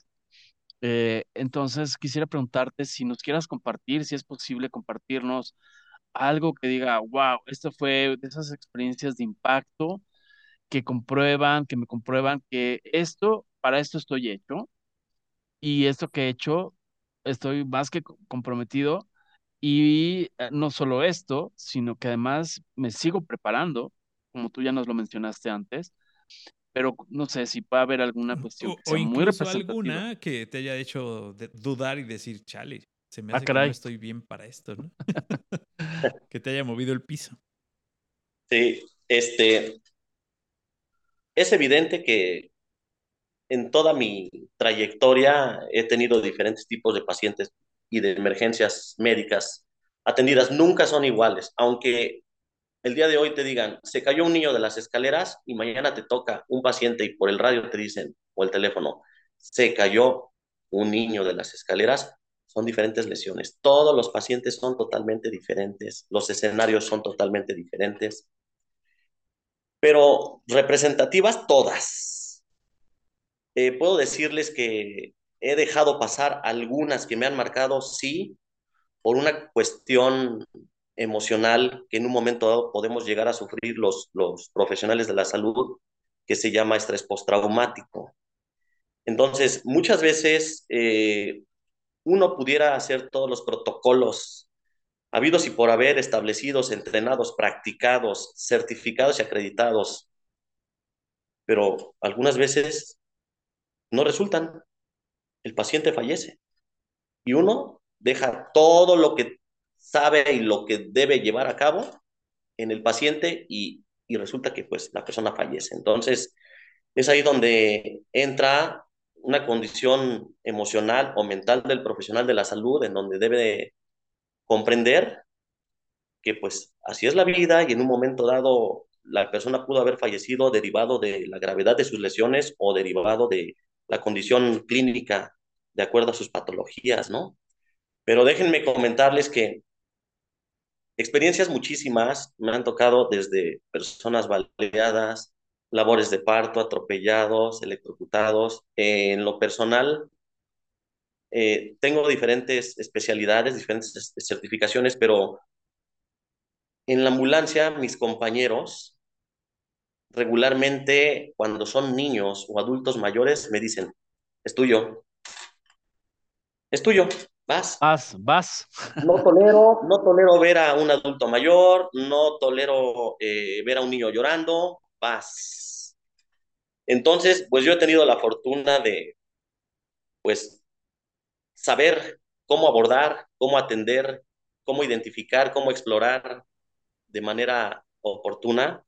Eh, entonces quisiera preguntarte si nos quieras compartir, si es posible compartirnos algo que diga, wow, esto fue de esas experiencias de impacto que comprueban, que me comprueban que esto, para esto estoy hecho y esto que he hecho, estoy más que comprometido y eh, no solo esto, sino que además me sigo preparando, como tú ya nos lo mencionaste antes, pero no sé si puede haber alguna cuestión o, que sea o muy representativa. alguna que te haya hecho dudar y decir, chale, se me hace ah, que no estoy bien para esto, ¿no? que te haya movido el piso. Sí, este, es evidente que en toda mi trayectoria he tenido diferentes tipos de pacientes y de emergencias médicas atendidas. Nunca son iguales, aunque el día de hoy te digan, se cayó un niño de las escaleras y mañana te toca un paciente y por el radio te dicen, o el teléfono, se cayó un niño de las escaleras, son diferentes lesiones. Todos los pacientes son totalmente diferentes, los escenarios son totalmente diferentes pero representativas todas. Eh, puedo decirles que he dejado pasar algunas que me han marcado, sí, por una cuestión emocional que en un momento dado podemos llegar a sufrir los, los profesionales de la salud, que se llama estrés postraumático. Entonces, muchas veces eh, uno pudiera hacer todos los protocolos habidos y por haber establecidos, entrenados, practicados, certificados y acreditados, pero algunas veces no resultan. El paciente fallece y uno deja todo lo que sabe y lo que debe llevar a cabo en el paciente y, y resulta que pues la persona fallece. Entonces, es ahí donde entra una condición emocional o mental del profesional de la salud en donde debe comprender que pues así es la vida y en un momento dado la persona pudo haber fallecido derivado de la gravedad de sus lesiones o derivado de la condición clínica de acuerdo a sus patologías, ¿no? Pero déjenme comentarles que experiencias muchísimas me han tocado desde personas baleadas, labores de parto, atropellados, electrocutados. en lo personal, eh, tengo diferentes especialidades, diferentes certificaciones, pero en la ambulancia mis compañeros regularmente cuando son niños o adultos mayores me dicen, es tuyo, es tuyo, vas. Vas, vas. No tolero, no tolero ver a un adulto mayor, no tolero eh, ver a un niño llorando, vas. Entonces, pues yo he tenido la fortuna de, pues, saber cómo abordar, cómo atender, cómo identificar, cómo explorar de manera oportuna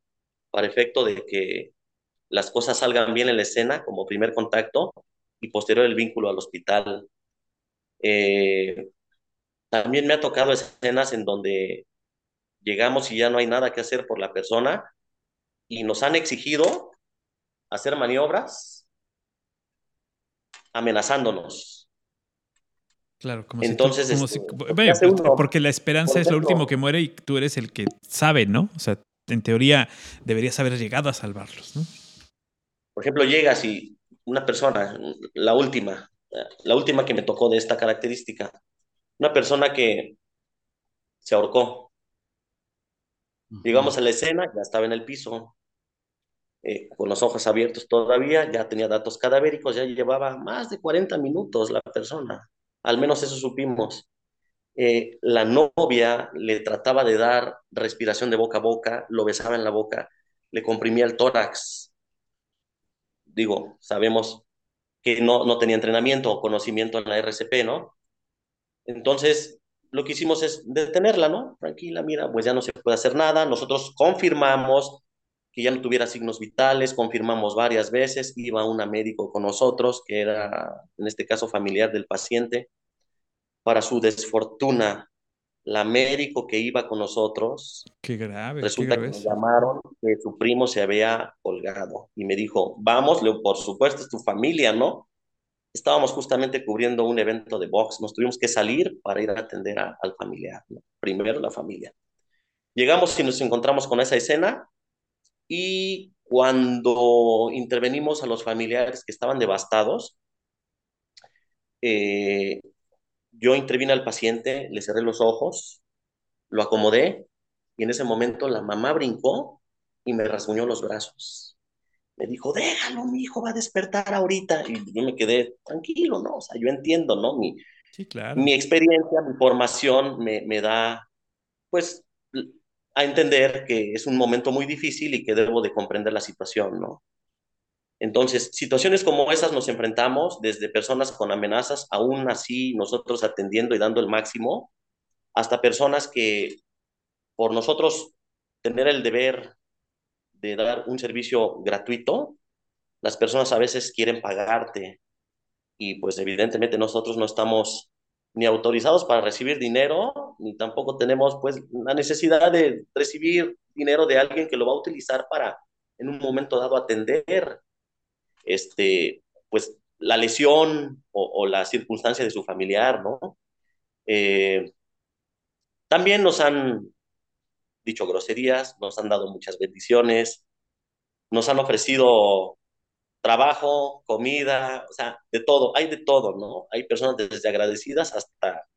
para efecto de que las cosas salgan bien en la escena como primer contacto y posterior el vínculo al hospital. Eh, también me ha tocado escenas en donde llegamos y ya no hay nada que hacer por la persona y nos han exigido hacer maniobras amenazándonos. Claro, como Entonces, si este, porque la esperanza es lo último que muere y tú eres el que sabe, ¿no? O sea, en teoría deberías haber llegado a salvarlos, ¿no? Por ejemplo, llegas y una persona, la última, la última que me tocó de esta característica, una persona que se ahorcó. Llegamos a la escena, ya estaba en el piso, eh, con los ojos abiertos todavía, ya tenía datos cadavéricos, ya llevaba más de 40 minutos la persona al menos eso supimos. Eh, la novia le trataba de dar respiración de boca a boca, lo besaba en la boca, le comprimía el tórax. Digo, sabemos que no, no tenía entrenamiento o conocimiento en la RCP, ¿no? Entonces, lo que hicimos es detenerla, ¿no? Tranquila, mira, pues ya no se puede hacer nada. Nosotros confirmamos que ya no tuviera signos vitales, confirmamos varias veces, iba una médico con nosotros, que era en este caso familiar del paciente. Para su desfortuna, la médico que iba con nosotros, qué grave, resulta que nos llamaron que su primo se había colgado y me dijo, vamos, por supuesto es tu familia, ¿no? Estábamos justamente cubriendo un evento de box, nos tuvimos que salir para ir a atender al familiar, primero la familia. Llegamos y nos encontramos con esa escena, y cuando intervenimos a los familiares que estaban devastados, eh, yo intervine al paciente, le cerré los ojos, lo acomodé y en ese momento la mamá brincó y me rasguñó los brazos. Me dijo, déjalo, mi hijo va a despertar ahorita. Y yo me quedé tranquilo, ¿no? O sea, yo entiendo, ¿no? Mi, sí, claro. mi experiencia, mi formación me, me da, pues, a entender que es un momento muy difícil y que debo de comprender la situación, ¿no? Entonces, situaciones como esas nos enfrentamos desde personas con amenazas, aún así nosotros atendiendo y dando el máximo, hasta personas que por nosotros tener el deber de dar un servicio gratuito, las personas a veces quieren pagarte. Y pues evidentemente nosotros no estamos ni autorizados para recibir dinero, ni tampoco tenemos pues la necesidad de recibir dinero de alguien que lo va a utilizar para en un momento dado atender este pues la lesión o, la circunstancia de su familiar, ¿no? Eh, también nos han dicho groserías, nos han dado muchas bendiciones, nos han ofrecido trabajo, comida, o sea, de todo, hay de todo, ¿no? Hay personas desde agradecidas hasta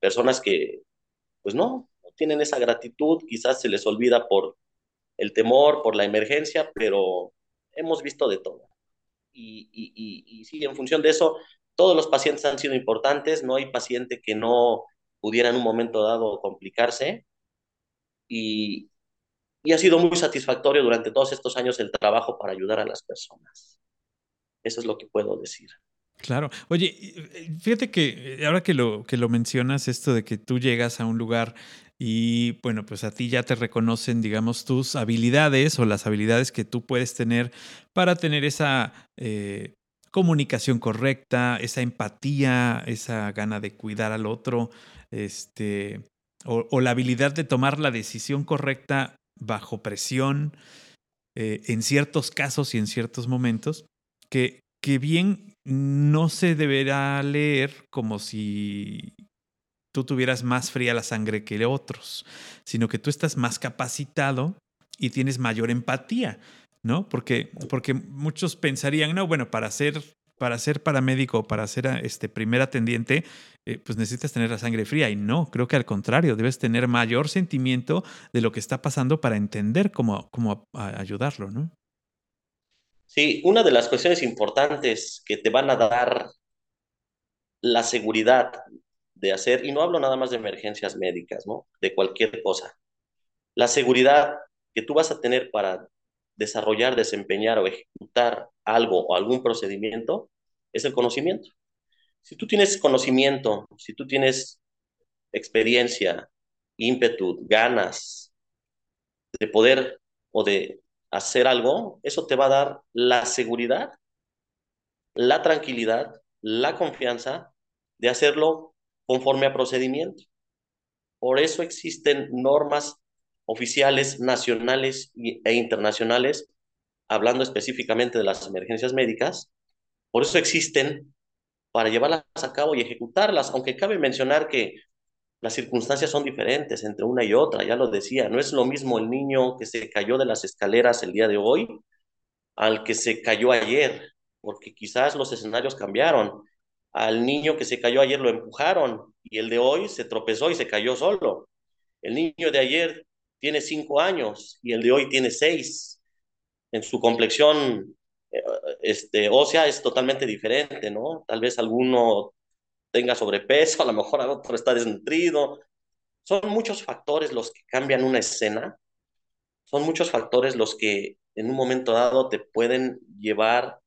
personas que, pues no, no tienen esa gratitud, quizás se les olvida por el temor, por la emergencia, pero hemos visto de todo. Y, y, y, sí, en función de eso, todos los pacientes han sido importantes, no hay paciente que no pudiera en un momento dado complicarse. Y, y ha sido muy satisfactorio durante todos estos años el trabajo para ayudar a las personas. Eso es lo que puedo decir. Claro. Oye, eh, fíjate que eh, ahora que lo, que lo mencionas, esto de que tú llegas a un lugar y bueno, pues a ti ya te reconocen, digamos, tus habilidades o las habilidades que tú puedes tener para tener esa eh, comunicación correcta, esa empatía, esa gana de cuidar al otro, este, o, la habilidad de tomar la decisión correcta bajo presión eh, en ciertos casos y en ciertos momentos, que, que bien no se deberá leer como si tú tuvieras más fría la sangre que otros, sino que tú estás más capacitado y tienes mayor empatía, ¿no? Porque, porque muchos pensarían, no, bueno, para ser, para ser paramédico, para ser este primer atendiente, eh, pues necesitas tener la sangre fría. Y no, creo que al contrario, debes tener mayor sentimiento de lo que está pasando para entender cómo, cómo ayudarlo, ¿no? Sí, una de las cuestiones importantes que te van a dar la seguridad de hacer, y no hablo nada más de emergencias médicas, ¿no? De cualquier cosa. La seguridad que tú vas a tener para desarrollar, desempeñar o ejecutar algo o algún procedimiento es el conocimiento. Si tú tienes conocimiento, si tú tienes experiencia, ímpetu, ganas de poder o de hacer algo, eso te va a dar la seguridad, la tranquilidad, la confianza de hacerlo conforme a procedimiento. Por eso existen normas oficiales nacionales e internacionales, hablando específicamente de las emergencias médicas. Por eso existen para llevarlas a cabo y ejecutarlas, aunque cabe mencionar que las circunstancias son diferentes entre una y otra, ya lo decía, no es lo mismo el niño que se cayó de las escaleras el día de hoy al que se cayó ayer, porque quizás los escenarios cambiaron. Al niño que se cayó ayer lo empujaron y el de hoy se tropezó y se cayó solo. El niño de ayer tiene cinco años y el de hoy tiene seis. En su complexión eh, este, ósea es totalmente diferente, ¿no? Tal vez alguno tenga sobrepeso, a lo mejor otro está desnutrido. Son muchos factores los que cambian una escena, son muchos factores los que en un momento dado te pueden llevar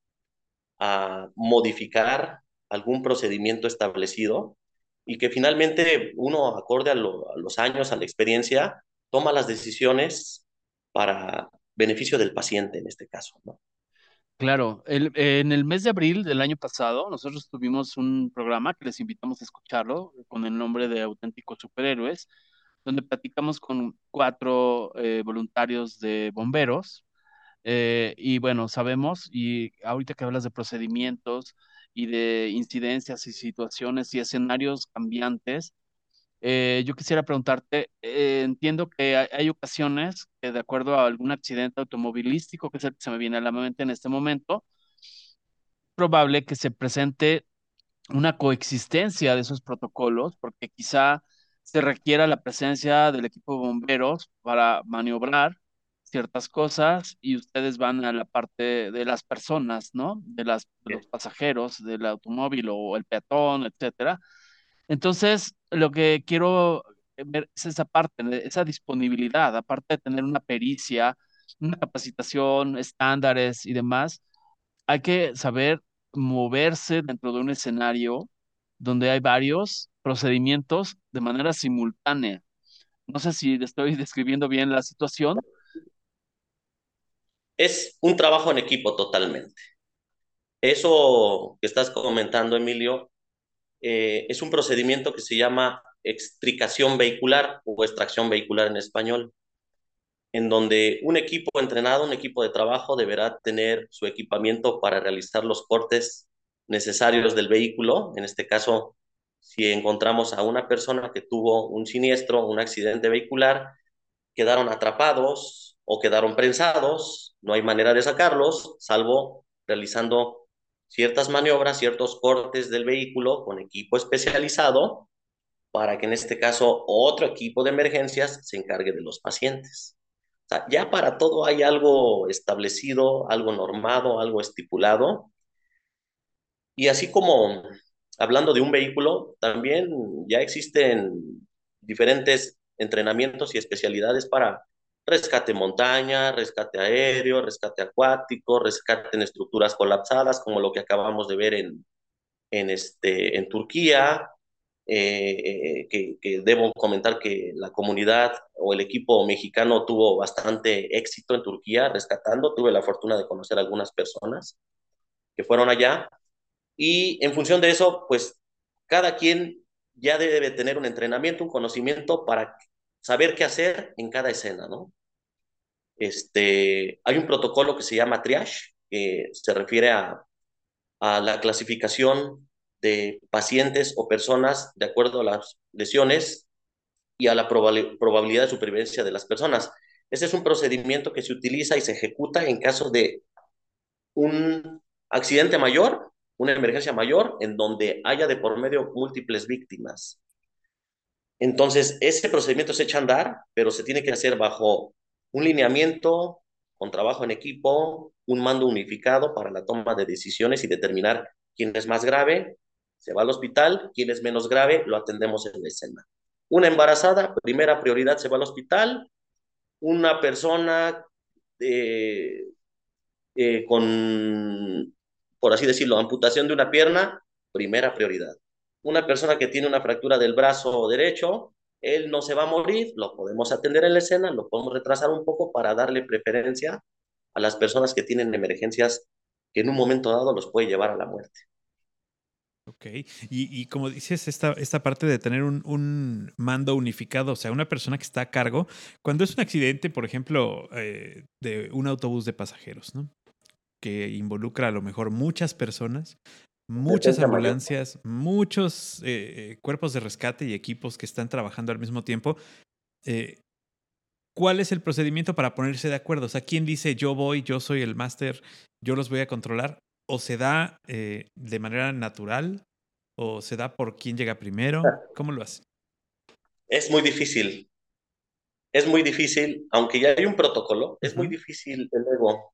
a modificar algún procedimiento establecido y que finalmente uno, acorde a, los años, a la experiencia, toma las decisiones para beneficio del paciente en este caso, ¿no? Claro, en el mes de abril del año pasado, nosotros tuvimos un programa que les invitamos a escucharlo con el nombre de Auténticos Superhéroes, donde platicamos con cuatro eh, voluntarios de bomberos. Eh, y bueno, sabemos, y ahorita que hablas de procedimientos y de incidencias y situaciones y escenarios cambiantes, eh, yo quisiera preguntarte, eh, entiendo que hay, ocasiones que de acuerdo a algún accidente automovilístico, que es el que se me viene a la mente en este momento, probable que se presente una coexistencia de esos protocolos, porque quizá se requiera la presencia del equipo de bomberos para maniobrar ciertas cosas y ustedes van a la parte de las personas, ¿no? De, las, de los pasajeros del automóvil o el peatón, etcétera entonces, lo que quiero ver es esa parte, esa disponibilidad, aparte de tener una pericia, una capacitación, estándares y demás, hay que saber moverse dentro de un escenario donde hay varios procedimientos de manera simultánea. No sé si estoy describiendo bien la situación. Es un trabajo en equipo totalmente. Eso que estás comentando, Emilio, eh, es un procedimiento que se llama extricación vehicular o extracción vehicular en español, en donde un equipo entrenado, un equipo de trabajo deberá tener su equipamiento para realizar los cortes necesarios del vehículo. En este caso, si encontramos a una persona que tuvo un siniestro, un accidente vehicular, quedaron atrapados o quedaron prensados, no hay manera de sacarlos, salvo realizando ciertas maniobras, ciertos cortes del vehículo con equipo especializado para que en este caso otro equipo de emergencias se encargue de los pacientes. Ya para todo hay algo establecido, algo normado, algo estipulado. Y así como hablando de un vehículo, también ya existen diferentes entrenamientos y especialidades para rescate montaña, rescate aéreo, rescate acuático, rescate en estructuras colapsadas, como lo que acabamos de ver en, en, este, en Turquía, eh, que, que, debo comentar que la comunidad o el equipo mexicano tuvo bastante éxito en Turquía rescatando, tuve la fortuna de conocer algunas personas. que fueron allá. Y en función de eso, pues cada quien ya debe tener un entrenamiento, un conocimiento para saber qué hacer en cada escena, ¿no? Este, hay un protocolo que se llama triage, que se refiere a, a la clasificación de pacientes o personas de acuerdo a las lesiones y a la probabilidad de supervivencia de las personas. Ese es un procedimiento que se utiliza y se ejecuta en caso de un accidente mayor, una emergencia mayor, en donde haya de por medio múltiples víctimas. Entonces, ese procedimiento se echa a andar, pero se tiene que hacer bajo un lineamiento, con trabajo en equipo, un mando unificado para la toma de decisiones y determinar quién es más grave, se va al hospital, quién es menos grave, lo atendemos en la escena. Una embarazada, primera prioridad, se va al hospital. Una persona eh, eh, con, por así decirlo, amputación de una pierna, primera prioridad. Una persona que tiene una fractura del brazo derecho, él no se va a morir, lo podemos atender en la escena, lo podemos retrasar un poco para darle preferencia a las personas que tienen emergencias que en un momento dado los puede llevar a la muerte. Ok, y, como dices, esta, esta parte de tener un, un, mando unificado, o sea, una persona que está a cargo, cuando es un accidente, por ejemplo, eh, de un autobús de pasajeros, ¿no? Que involucra a lo mejor muchas personas, muchas ambulancias, muchos eh, eh, cuerpos de rescate y equipos que están trabajando al mismo tiempo. ¿Cuál es el procedimiento para ponerse de acuerdo? O sea, ¿quién dice yo voy, yo soy el máster, yo los voy a controlar? o se da eh, de manera natural o se da por quién llega primero? Ah. ¿Cómo lo hace? Es muy difícil. Es muy difícil, aunque ya hay un protocolo, es muy difícil el ego,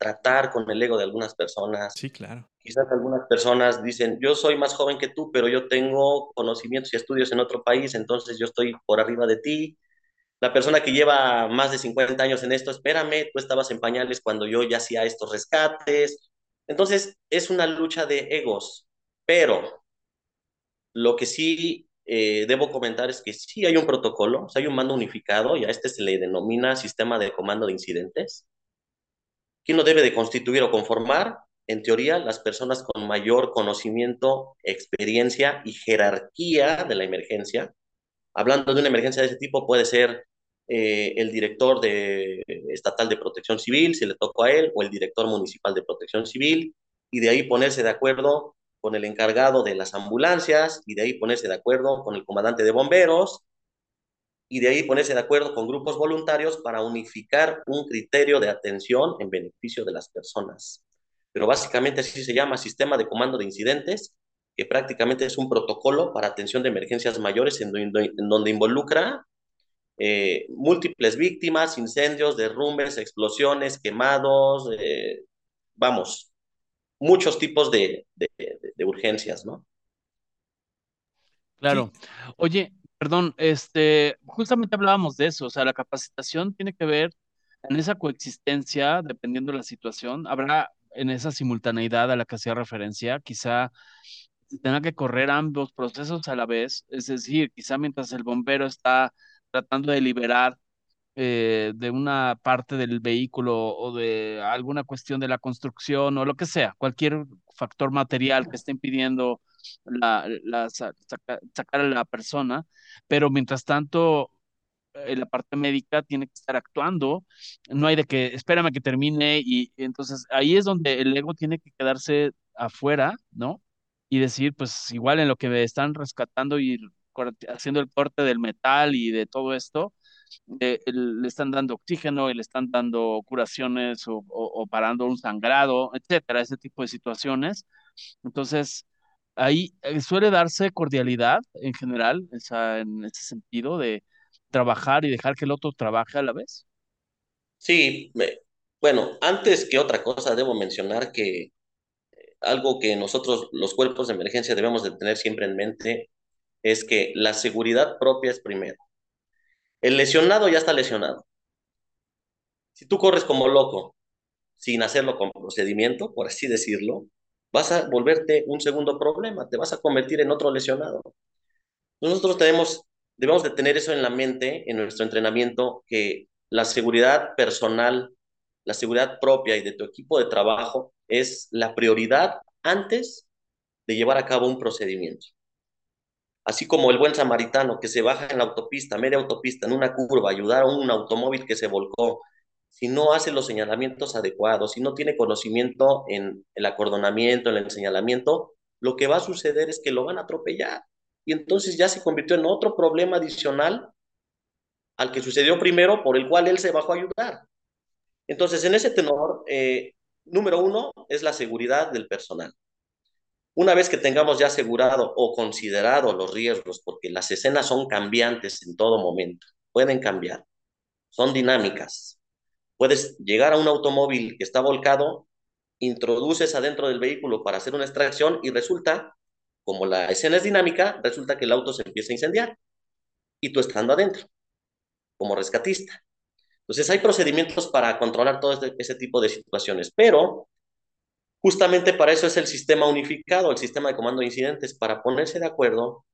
tratar con el ego de algunas personas. Sí, claro. Quizás algunas personas dicen, yo soy más joven que tú, pero yo tengo conocimientos y estudios en otro país, entonces yo estoy por arriba de ti. La persona que lleva más de 50 años en esto, espérame, tú estabas en pañales cuando yo ya hacía estos rescates, entonces, es una lucha de egos, pero lo que sí eh, debo comentar es que sí hay un protocolo, hay un mando unificado y a este se le denomina sistema de comando de incidentes. ¿Quién lo debe de constituir o conformar? En teoría, las personas con mayor conocimiento, experiencia y jerarquía de la emergencia. Hablando de una emergencia de ese tipo, puede ser eh, el director de, estatal de protección civil, si le tocó a él, o el director municipal de protección civil, y de ahí ponerse de acuerdo con el encargado de las ambulancias, y de ahí ponerse de acuerdo con el comandante de bomberos, y de ahí ponerse de acuerdo con grupos voluntarios para unificar un criterio de atención en beneficio de las personas. Pero básicamente así se llama sistema de comando de incidentes, que prácticamente es un protocolo para atención de emergencias mayores en donde involucra eh, múltiples víctimas, incendios, derrumbes, explosiones, quemados, eh, vamos, muchos tipos de, urgencias, ¿no? Claro. Oye, perdón, este, justamente hablábamos de eso, o sea, la capacitación tiene que ver en esa coexistencia, dependiendo de la situación, habrá en esa simultaneidad a la que hacía referencia, quizá tenga que correr ambos procesos a la vez, es decir, quizá mientras el bombero está tratando de liberar eh, de una parte del vehículo o de alguna cuestión de la construcción o lo que sea, cualquier factor material que esté impidiendo la, sacar a la persona, pero mientras tanto eh, la parte médica tiene que estar actuando, no hay de que espérame que termine y entonces ahí es donde el ego tiene que quedarse afuera, ¿no? Y decir, pues igual en lo que me están rescatando y haciendo el corte del metal y de todo esto, le están dando oxígeno le están dando curaciones o, parando un sangrado, etcétera, ese tipo de situaciones. Entonces, ahí eh, suele darse cordialidad en general, en ese sentido de trabajar y dejar que el otro trabaje a la vez. Sí, bueno, antes que otra cosa, debo mencionar que eh, algo que nosotros, los cuerpos de emergencia, debemos de tener siempre en mente es que la seguridad propia es primero. El lesionado ya está lesionado. Si tú corres como loco, sin hacerlo con procedimiento, por así decirlo, vas a volverte un segundo problema, te vas a convertir en otro lesionado. Nosotros tenemos, debemos de tener eso en la mente, en nuestro entrenamiento, que la seguridad personal la seguridad propia y de tu equipo de trabajo es la prioridad antes de llevar a cabo un procedimiento. Así como el buen samaritano que se baja en la autopista, media autopista, en una curva, ayudar a un automóvil que se volcó, si no hace los señalamientos adecuados, si no tiene conocimiento en el acordonamiento, en el señalamiento, lo que va a suceder es que lo van a atropellar. Y entonces ya se convirtió en otro problema adicional al que sucedió primero, por el cual él se bajó a ayudar. Entonces, en ese tenor, eh, número uno es la seguridad del personal. Una vez que tengamos ya asegurado o considerado los riesgos, porque las escenas son cambiantes en todo momento, pueden cambiar, son dinámicas. Puedes llegar a un automóvil que está volcado, introduces adentro del vehículo para hacer una extracción y resulta, como la escena es dinámica, resulta que el auto se empieza a incendiar y tú estando adentro, como rescatista. Entonces hay procedimientos para controlar todo este, ese tipo de situaciones, pero justamente para eso es el sistema unificado, el sistema de comando de incidentes, para ponerse de acuerdo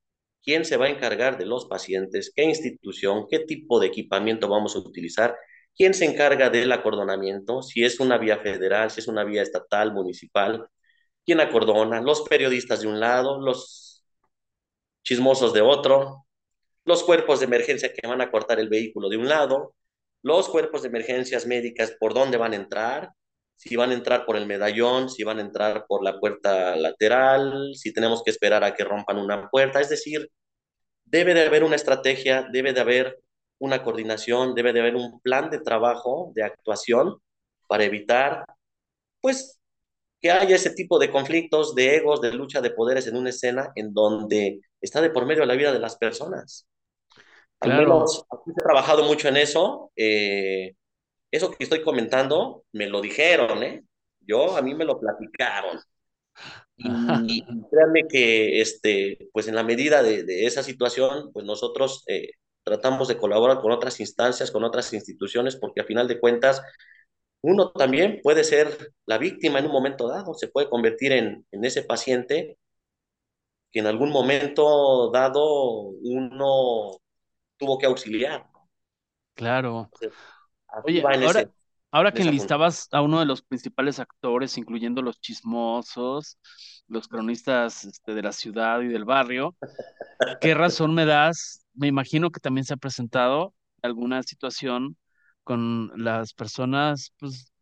quién se va a encargar de los pacientes, qué institución, qué tipo de equipamiento vamos a utilizar, quién se encarga del acordonamiento, si es una vía federal, si es una vía estatal, municipal, quién acordona, los periodistas de un lado, los chismosos de otro, los cuerpos de emergencia que van a cortar el vehículo de un lado, los cuerpos de emergencias médicas, por dónde van a entrar, si van a entrar por el medallón, si van a entrar por la puerta lateral, si tenemos que esperar a que rompan una puerta. Es decir, debe de haber una estrategia, debe de haber una coordinación, debe de haber un plan de trabajo, de actuación para evitar, pues, que haya ese tipo de conflictos, de egos, de lucha de poderes en una escena en donde está de por medio la vida de las personas. Al menos he trabajado mucho en eso. Eh, eso que estoy comentando, me lo dijeron, ¿eh? Yo, a mí me lo platicaron. Y, créanme que, este, pues en la medida de, de esa situación, pues nosotros eh, tratamos de colaborar con otras instancias, con otras instituciones, porque a final de cuentas, uno también puede ser la víctima en un momento dado, se puede convertir en, en ese paciente que en algún momento dado uno tuvo que auxiliar. Claro. Oye, ahora, que enlistabas a uno de los principales actores, incluyendo los chismosos, los cronistas este, de la ciudad y del barrio, ¿qué razón me das? Me imagino que también se ha presentado alguna situación con las personas pues,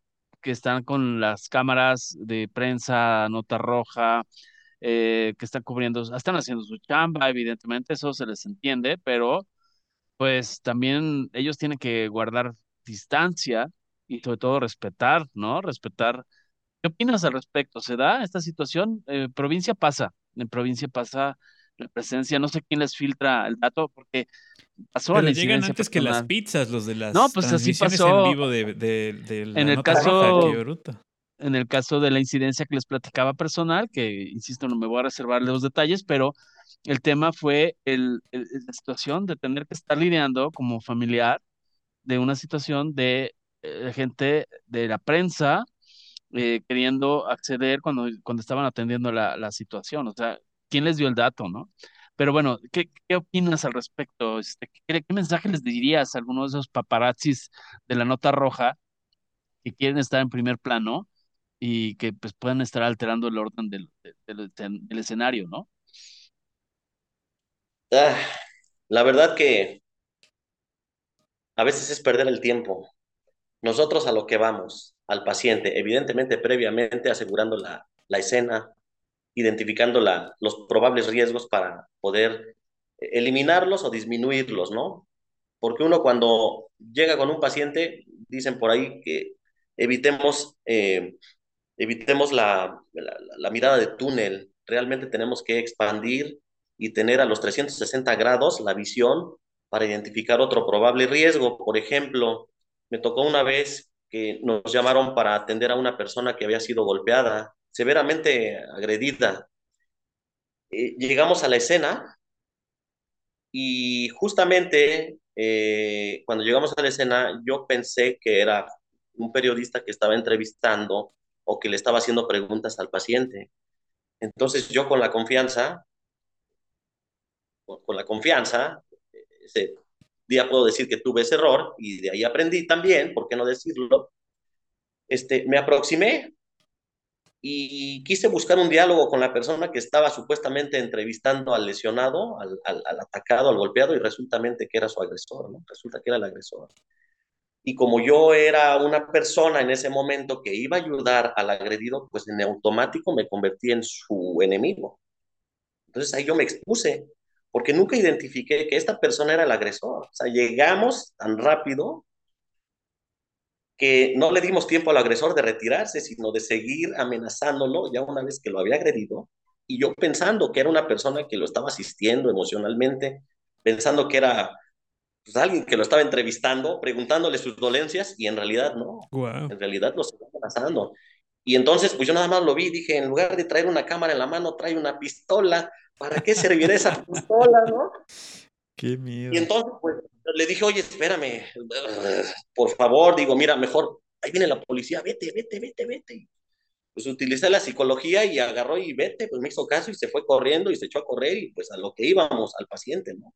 que están con las cámaras de prensa, nota roja, eh, que están cubriendo, están haciendo su chamba, evidentemente, eso se les entiende, pero pues también ellos tienen que guardar distancia y sobre todo respetar, ¿no? Respetar. ¿Qué opinas al respecto? ¿Se da esta situación? En provincia pasa, en provincia pasa la presencia, no sé quién les filtra el dato, porque pasó Pero llegan antes que las pizzas, los de las no, pues así pasó. en vivo de, de, en el caso, En el caso de la incidencia que les platicaba personal, que insisto, no me voy a reservar los detalles, pero el tema fue el, la situación de tener que estar lidiando como familiar de una situación de eh, gente de la prensa eh, queriendo acceder cuando, cuando estaban atendiendo la, la, situación. O sea, ¿quién les dio el dato, no? Pero bueno, ¿qué, qué opinas al respecto? Este, ¿qué, ¿qué, mensaje les dirías a algunos de esos paparazzis de la nota roja que quieren estar en primer plano y que pues puedan estar alterando el orden del, del, del escenario, ¿no? Ah, la verdad que a veces es perder el tiempo. Nosotros a lo que vamos, al paciente, evidentemente previamente asegurando la, escena, identificando los probables riesgos para poder eliminarlos o disminuirlos, ¿no? Porque uno cuando llega con un paciente, dicen por ahí que evitemos, eh, evitemos la, la mirada de túnel, realmente tenemos que expandir y tener a los 360 grados la visión para identificar otro probable riesgo. Por ejemplo, me tocó una vez que nos llamaron para atender a una persona que había sido golpeada, severamente agredida. Eh, llegamos a la escena y justamente eh, cuando llegamos a la escena yo pensé que era un periodista que estaba entrevistando o que le estaba haciendo preguntas al paciente. Entonces yo con la confianza con la confianza, ese día puedo decir que tuve ese error y de ahí aprendí también, ¿por qué no decirlo? este, me aproximé y quise buscar un diálogo con la persona que estaba supuestamente entrevistando al lesionado, al, al, al atacado, al golpeado, y resulta que era su agresor, ¿no? Resulta que era el agresor. Y como yo era una persona en ese momento que iba a ayudar al agredido, pues en automático me convertí en su enemigo. Entonces ahí yo me expuse, porque nunca identifiqué que esta persona era el agresor. O sea, llegamos tan rápido que no le dimos tiempo al agresor de retirarse, sino de seguir amenazándolo ya una vez que lo había agredido. Y yo pensando que era una persona que lo estaba asistiendo emocionalmente, pensando que era pues, alguien que lo estaba entrevistando, preguntándole sus dolencias, y en realidad no. En realidad lo estaba amenazando. Y entonces, pues yo nada más lo vi, dije, en lugar de traer una cámara en la mano, trae una pistola. ¿Para qué servirá esa pistola, no? Qué miedo. Y entonces, pues, le dije, oye, espérame, por favor, digo, mira, mejor, ahí viene la policía, vete, vete, vete, vete. Pues utilicé la psicología y agarró y vete, pues me hizo caso y se fue corriendo y se echó a correr y pues a lo que íbamos, al paciente, ¿no?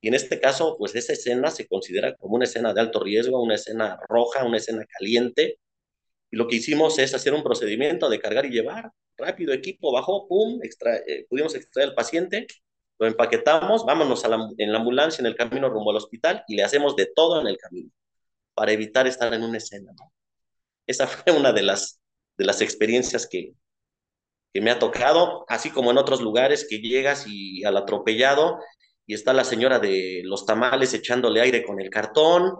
Y en este caso, pues esa escena se considera como una escena de alto riesgo, una escena roja, una escena caliente. Y lo que hicimos es hacer un procedimiento de cargar y llevar. Rápido, equipo bajó, pum, extra, eh, pudimos extraer al paciente lo empaquetamos, vámonos a la, en la ambulancia en el camino rumbo al hospital y le hacemos de todo en el camino para evitar estar en una escena. Esa fue una de las, de las experiencias que, que me ha tocado, así como en otros lugares que llegas y al atropellado y está la señora de los tamales echándole aire con el cartón,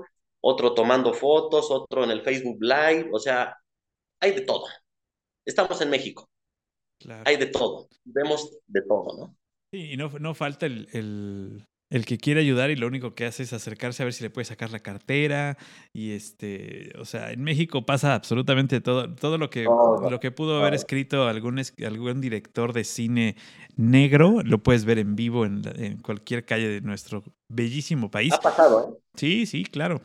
otro tomando fotos, otro en el Facebook Live, o sea, hay de todo. Estamos en México. Hay de todo. Vemos de todo, ¿no? Sí, y no, no falta el, el, el que quiere ayudar y lo único que hace es acercarse a ver si le puede sacar la cartera. Y este, o sea, en México pasa absolutamente todo, todo lo que, lo que pudo haber escrito algún, algún director de cine negro, lo puedes ver en vivo en, en cualquier calle de nuestro bellísimo país. Ha pasado, ¿eh? Sí, sí, claro.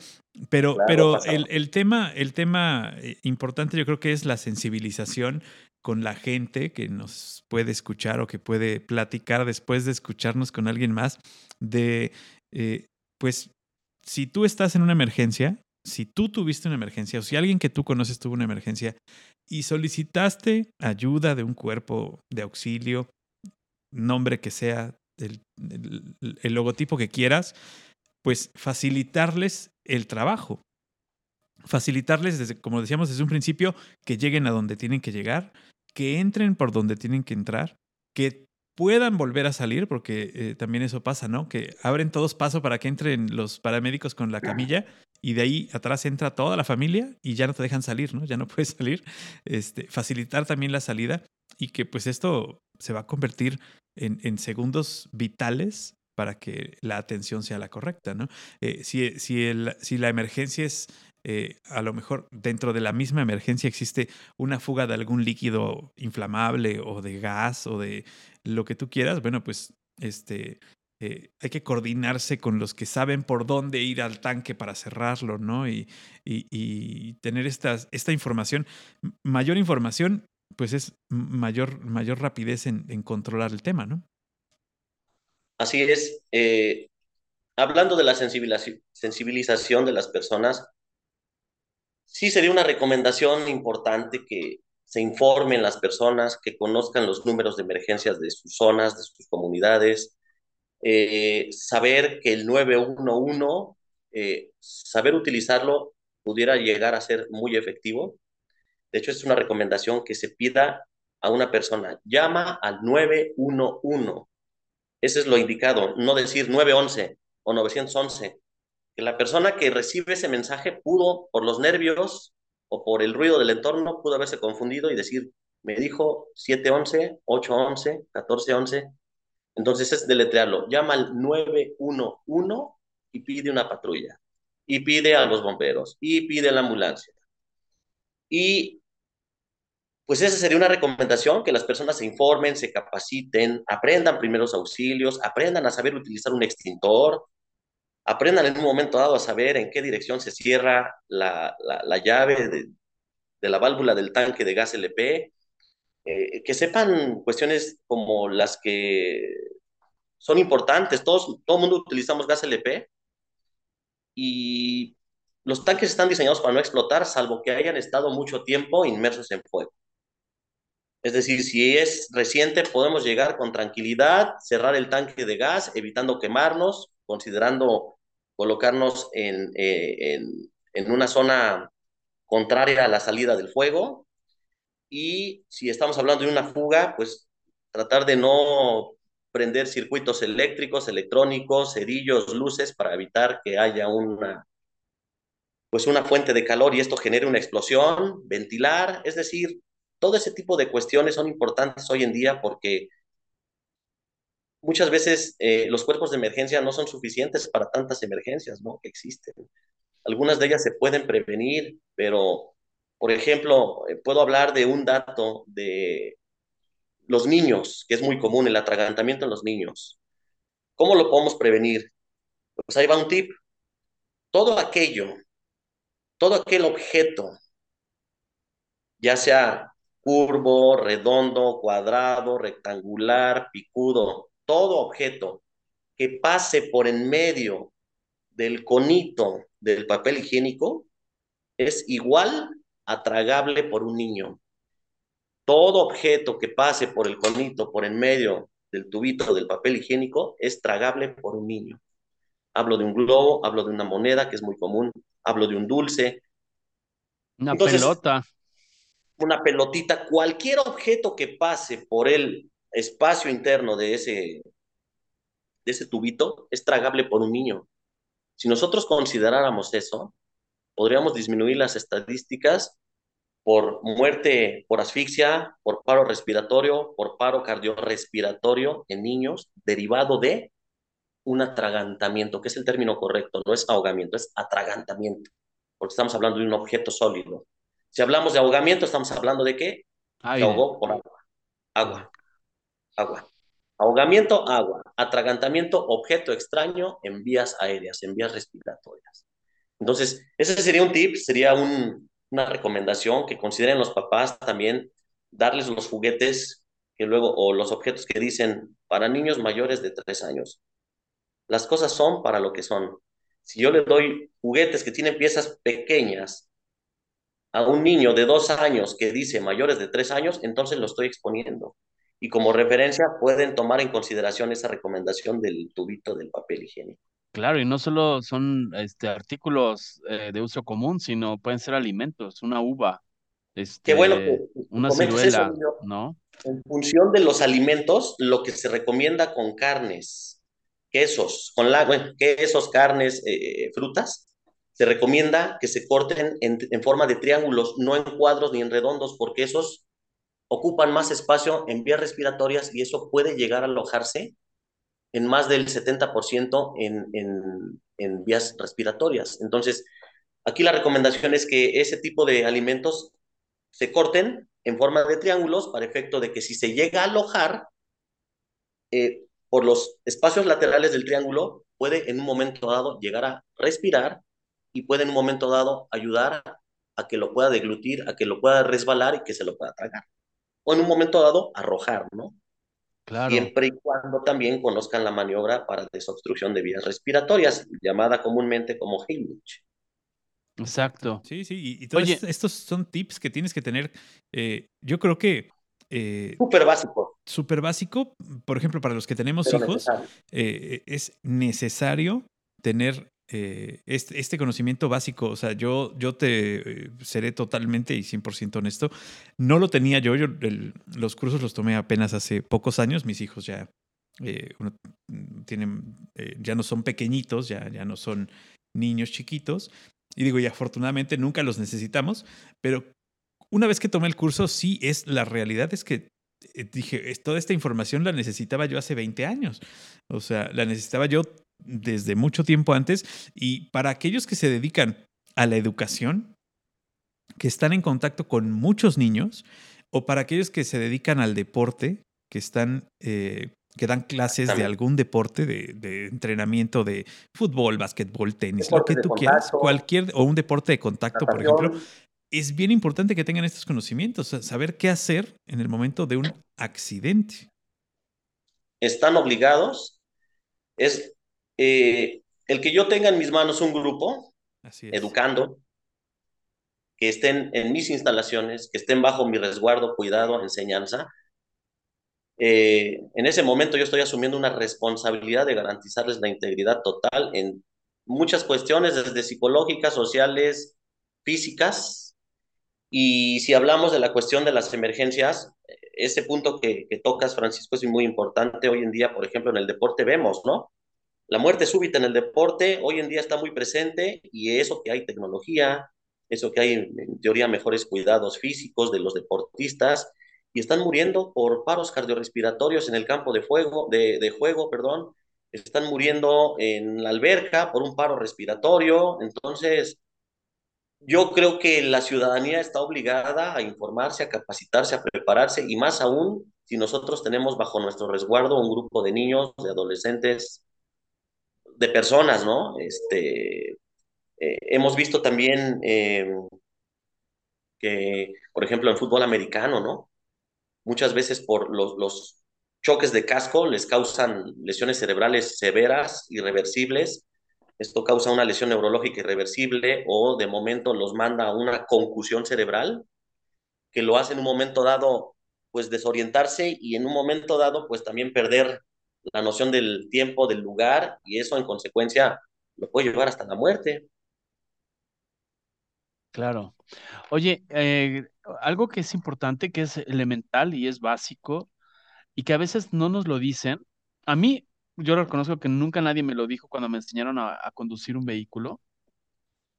Pero, pero el, el, tema, el tema eh, importante yo creo que es la sensibilización con la gente que nos puede escuchar o que puede platicar después de escucharnos con alguien más, de, eh, pues, si tú estás en una emergencia, si tú tuviste una emergencia o si alguien que tú conoces tuvo una emergencia y solicitaste ayuda de un cuerpo de auxilio, nombre que sea, el, el logotipo que quieras, pues facilitarles el trabajo. Facilitarles, desde, como decíamos desde un principio, que lleguen a donde tienen que llegar, que entren por donde tienen que entrar, que puedan volver a salir, porque eh, también eso pasa, ¿no? Que abren todos paso para que entren los paramédicos con la camilla y de ahí atrás entra toda la familia y ya no te dejan salir, ¿no? Ya no puedes salir. Este, facilitar también la salida y que pues esto se va a convertir en, segundos vitales para que la atención sea la correcta, ¿no? Eh, si, si la emergencia es eh, a lo mejor dentro de la misma emergencia existe una fuga de algún líquido inflamable o de gas o de lo que tú quieras, bueno, pues este, eh, hay que coordinarse con los que saben por dónde ir al tanque para cerrarlo, ¿no? Y, y, tener esta, esta información, mayor información, pues es mayor, mayor rapidez en, en controlar el tema, ¿no? Así es. Eh, hablando de la sensibilización de las personas, sí sería una recomendación importante que se informen las personas, que conozcan los números de emergencias de sus zonas, de sus comunidades, eh, saber que el 911, eh, saber utilizarlo pudiera llegar a ser muy efectivo. De hecho, es una recomendación que se pida a una persona, llama al 911. Ese es lo indicado, no decir 911 o 911 que la persona que recibe ese mensaje pudo, por los nervios o por el ruido del entorno, pudo haberse confundido y decir, me dijo 711, 811, 1411. Entonces es deletrearlo. Llama al 911 y pide una patrulla. Y pide a los bomberos. Y pide la ambulancia. Y pues esa sería una recomendación, que las personas se informen, se capaciten, aprendan primeros auxilios, aprendan a saber utilizar un extintor, aprendan en un momento dado a saber en qué dirección se cierra la, llave de, la válvula del tanque de gas LP, eh, que sepan cuestiones como las que son importantes. Todos, todo el mundo utilizamos gas LP y los tanques están diseñados para no explotar, salvo que hayan estado mucho tiempo inmersos en fuego. Es decir, si es reciente, podemos llegar con tranquilidad, cerrar el tanque de gas, evitando quemarnos, considerando colocarnos en, eh, en, en una zona contraria a la salida del fuego. Y si estamos hablando de una fuga, pues tratar de no prender circuitos eléctricos, electrónicos, cerillos, luces para evitar que haya una pues una fuente de calor y esto genere una explosión, ventilar, es decir, todo ese tipo de cuestiones son importantes hoy en día porque muchas veces eh, los cuerpos de emergencia no son suficientes para tantas emergencias ¿no? que existen. Algunas de ellas se pueden prevenir, pero, por ejemplo, eh, puedo hablar de un dato de los niños, que es muy común, el atragantamiento en los niños. ¿Cómo lo podemos prevenir? Pues ahí va un tip. Todo aquello, todo aquel objeto, ya sea curvo, redondo, cuadrado, rectangular, picudo, todo objeto que pase por en medio del conito del papel higiénico es igual a tragable por un niño todo objeto que pase por el conito, por en medio del tubito del papel higiénico, es tragable por un niño. Hablo de un globo, hablo de una moneda, que es muy común, hablo de un dulce. Una pelota. Una pelotita, cualquier objeto que pase por el espacio interno de ese, de ese tubito es tragable por un niño. Si nosotros consideráramos eso, podríamos disminuir las estadísticas por muerte por asfixia, por paro respiratorio, por paro cardiorrespiratorio en niños derivado de un atragantamiento, que es el término correcto, no es ahogamiento, es atragantamiento, porque estamos hablando de un objeto sólido. Si hablamos de ahogamiento, estamos hablando de qué? Se ahogó por agua. Agua. Agua. Ahogamiento, agua. Atragantamiento, objeto extraño en vías aéreas, en vías respiratorias. Entonces, ese sería un tip, sería un, una recomendación que consideren los papás también darles los juguetes que luego o los objetos que dicen para niños mayores de tres años. Las cosas son para lo que son. Si yo le doy juguetes que tienen piezas pequeñas a un niño de dos años que dice mayores de tres años, entonces lo estoy exponiendo. Y como referencia pueden tomar en consideración esa recomendación del tubito del papel higiénico. Claro, y no solo son este, artículos eh, de uso común, sino pueden ser alimentos, una uva, este, bueno una ciruela, ¿no? En función de los alimentos, lo que se recomienda con carnes, quesos, con la, bueno, quesos, carnes, eh, frutas, se recomienda que se corten en, en forma de triángulos, no en cuadros ni en redondos, porque esos ocupan más espacio en vías respiratorias y eso puede llegar a alojarse en más del 70% en, en, en vías respiratorias. Entonces, aquí la recomendación es que ese tipo de alimentos se corten en forma de triángulos para efecto de que si se llega a alojar eh, por los espacios laterales del triángulo, puede en un momento dado llegar a respirar y puede en un momento dado ayudar a que lo pueda deglutir, a que lo pueda resbalar y que se lo pueda tragar. O en un momento dado arrojar, ¿no? Siempre y cuando también conozcan la maniobra para desobstrucción de vías respiratorias, llamada comúnmente como Heimlich. Exacto. Sí, sí, y, todos estos son tips que tienes que tener. Eh, yo creo que. Eh, súper básico. Súper básico. Por ejemplo, para los que tenemos hijos, eh, es necesario tener eh, este, este, conocimiento básico, o sea, yo, yo te eh, seré totalmente y 100% honesto, no lo tenía yo, yo los cursos los tomé apenas hace pocos años, mis hijos ya, eh, tienen, ya no son pequeñitos, ya, ya no son niños chiquitos, y digo, y afortunadamente nunca los necesitamos, pero una vez que tomé el curso, sí es, la realidad es que dije, toda esta información la necesitaba yo hace 20 años. O sea, la necesitaba yo desde mucho tiempo antes. Y para aquellos que se dedican a la educación, que están en contacto con muchos niños, o para aquellos que se dedican al deporte, que están, eh, que dan clases de algún deporte, de, entrenamiento de fútbol, básquetbol, tenis, lo que tú quieras, cualquier, o un deporte de contacto, por ejemplo, es bien importante que tengan estos conocimientos, saber qué hacer en el momento de un accidente. Están obligados, es eh, el que yo tenga en mis manos un grupo educando, que estén en mis instalaciones, que estén bajo mi resguardo, cuidado, enseñanza. Eh, en ese momento yo estoy asumiendo una responsabilidad de garantizarles la integridad total en muchas cuestiones, desde psicológicas, sociales, físicas. Y si hablamos de la cuestión de las emergencias, ese punto que, que tocas, Francisco, es muy importante. Hoy en día, por ejemplo, en el deporte vemos, ¿no? La muerte súbita en el deporte hoy en día está muy presente y eso que hay tecnología, eso que hay en teoría mejores cuidados físicos de los deportistas y están muriendo por paros cardiorrespiratorios en el campo de, fuego, de, juego, perdón, están muriendo en la alberca por un paro respiratorio, entonces yo creo que la ciudadanía está obligada a informarse, a capacitarse, a prepararse y más aún si nosotros tenemos bajo nuestro resguardo un grupo de niños, de adolescentes, de personas, ¿no? Este, eh, hemos visto también eh, que, por ejemplo, en fútbol americano, ¿no? Muchas veces por los, los choques de casco les causan lesiones cerebrales severas, irreversibles. Esto causa una lesión neurológica irreversible o de momento los manda a una concusión cerebral que lo hace en un momento dado pues desorientarse y en un momento dado pues también perder la noción del tiempo, del lugar, y eso en consecuencia lo puede llevar hasta la muerte. Claro. Oye, eh, algo que es importante, que es elemental y es básico, y que a veces no nos lo dicen. A mí, yo reconozco que nunca nadie me lo dijo cuando me enseñaron a, a conducir un vehículo.